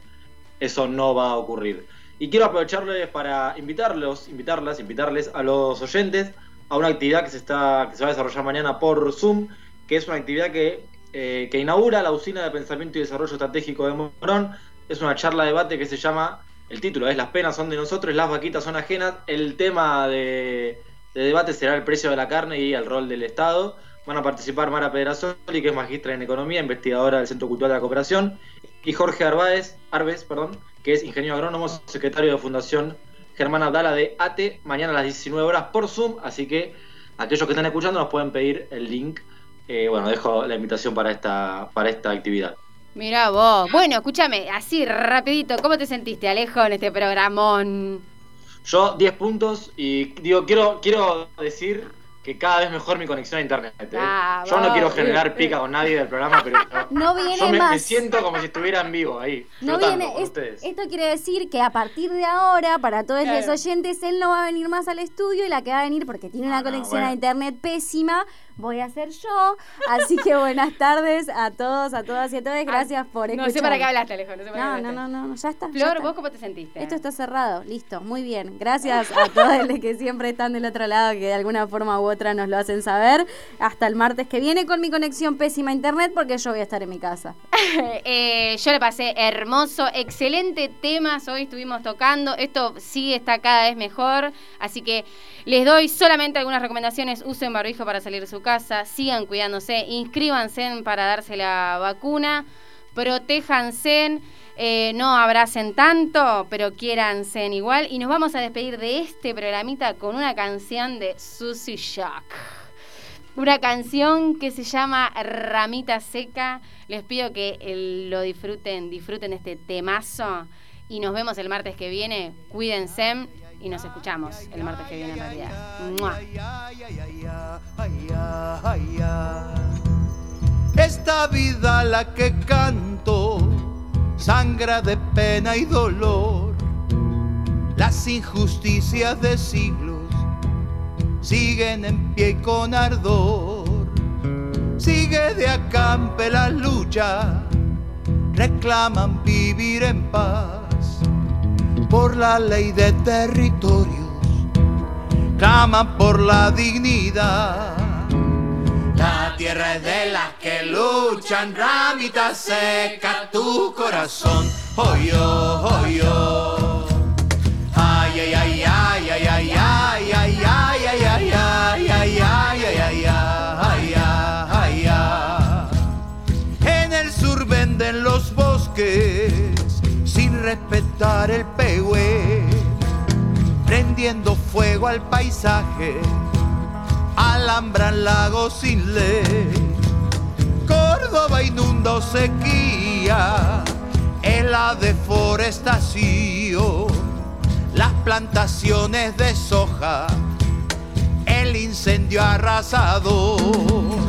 eso no va a ocurrir. Y quiero aprovecharles para invitarlos, invitarlas, invitarles a los oyentes a una actividad que se está, que se va a desarrollar mañana por Zoom, que es una actividad que, eh, que inaugura la usina de pensamiento y desarrollo estratégico de Morón. Es una charla de debate que se llama, el título es Las penas son de nosotros, las vaquitas son ajenas. El tema de, de debate será el precio de la carne y el rol del Estado. Van a participar Mara Pedrasoli, que es magistra en Economía, investigadora del Centro Cultural de la Cooperación, y Jorge Arbáez, Arbes, perdón, que es ingeniero agrónomo, secretario de Fundación Germán Abdala de ATE, mañana a las 19 horas por Zoom, así que aquellos que están escuchando nos pueden pedir el link. Eh, bueno, dejo la invitación para esta, para esta actividad. Mirá vos. Bueno, escúchame, así rapidito, ¿cómo te sentiste, Alejo, en este programón? Yo 10 puntos y digo, quiero, quiero decir que cada vez mejor mi conexión a internet. ¿eh? Ah, yo no quiero generar pica con nadie del programa, pero yo, No viene yo me, siento como si estuviera en vivo ahí. No viene, con es- ustedes. esto quiere decir que a partir de ahora, para todos Claro. los oyentes, él no va a venir más al estudio y la que va a venir porque tiene una conexión bueno. a internet pésima, voy a ser yo. Así que buenas tardes a todos, a todas y a todas. Gracias por escuchar. No sé para qué hablaste, Alejo, no sé para No, qué no, no, no, ya está. ya Flor, está. ¿vos cómo te sentiste? Esto está cerrado, listo, muy bien. Gracias a todos los que siempre están del otro lado, que de alguna forma u otra nos lo hacen saber. Hasta el martes que viene con mi conexión pésima a internet porque yo voy a estar en mi casa. Eh, yo le pasé hermoso, excelente temas hoy estuvimos tocando. Esto sí está cada vez mejor, así que les doy solamente algunas recomendaciones. Usen barbijo para salir de su casa, sigan cuidándose, inscríbanse para darse la vacuna, protéjanse. eh, no abracen tanto, pero quiéranse igual. Y nos vamos a despedir de este programita con una canción de Susie Shock. Una canción que se llama Ramita Seca. Les pido que lo disfruten, disfruten este temazo. Y nos vemos el martes que viene. Cuídense y nos escuchamos el martes que viene en realidad. ¡Mua! Esta vida la que canto sangra de pena y dolor. Las injusticias de siglos siguen en pie y con ardor. Sigue de acampe la lucha, reclaman vivir en paz por la ley de territorios, claman por la dignidad. La tierra es de las que luchan, ramita seca tu corazón. Hoy yo, hoy. Ay, ay, ay, ay, ay, respetar el pehue, prendiendo fuego al paisaje, alambran lagos sin ley. Córdoba inunda o sequía, en la deforestación, las plantaciones de soja, el incendio arrasador.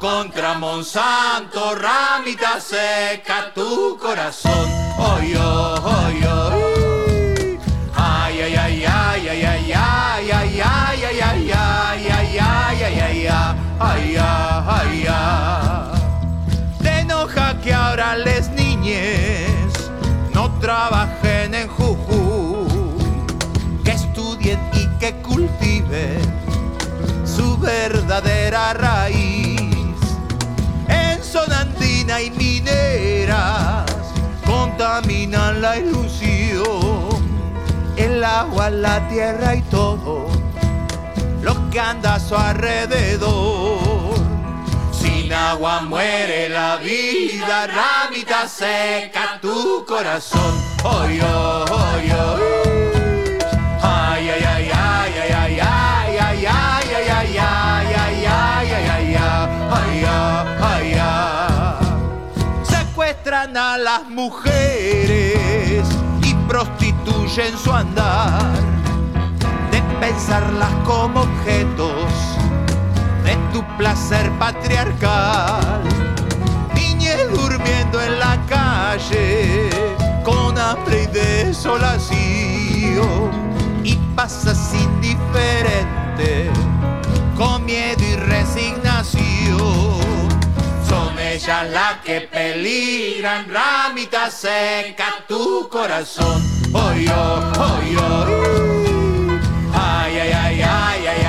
Contra Monsanto, ramita seca tu corazón. Oy, oy, oy. Ay, ay, ay, ay, ay, ay, ay, ay, ay, ay, ay, ay, ay, ay, ay, ay, ay, ay, ay. Te enoja que ahora les niñes no trabajen en Jujuy, que estudien y que cultiven su verdadera raíz. Zona andina y mineras contaminan la ilusión, el agua, la tierra y todo lo que anda a su alrededor. Sin agua muere la vida, ramita seca tu corazón. Ay, ay, ay, ay, ay, ay, ay, ay, ay, ay, ay, ay, ay, ay, ay, ay, ay, ay, ay, A las mujeres y prostituyen su andar de pensarlas como objetos de tu placer patriarcal. Niñez durmiendo en la calle con hambre y desolación y pasas indiferente con miedo y resignación ella la que peligra ramita seca tu corazón. Oy, oh, oh, oh, ay, ay, ay, ay, ay.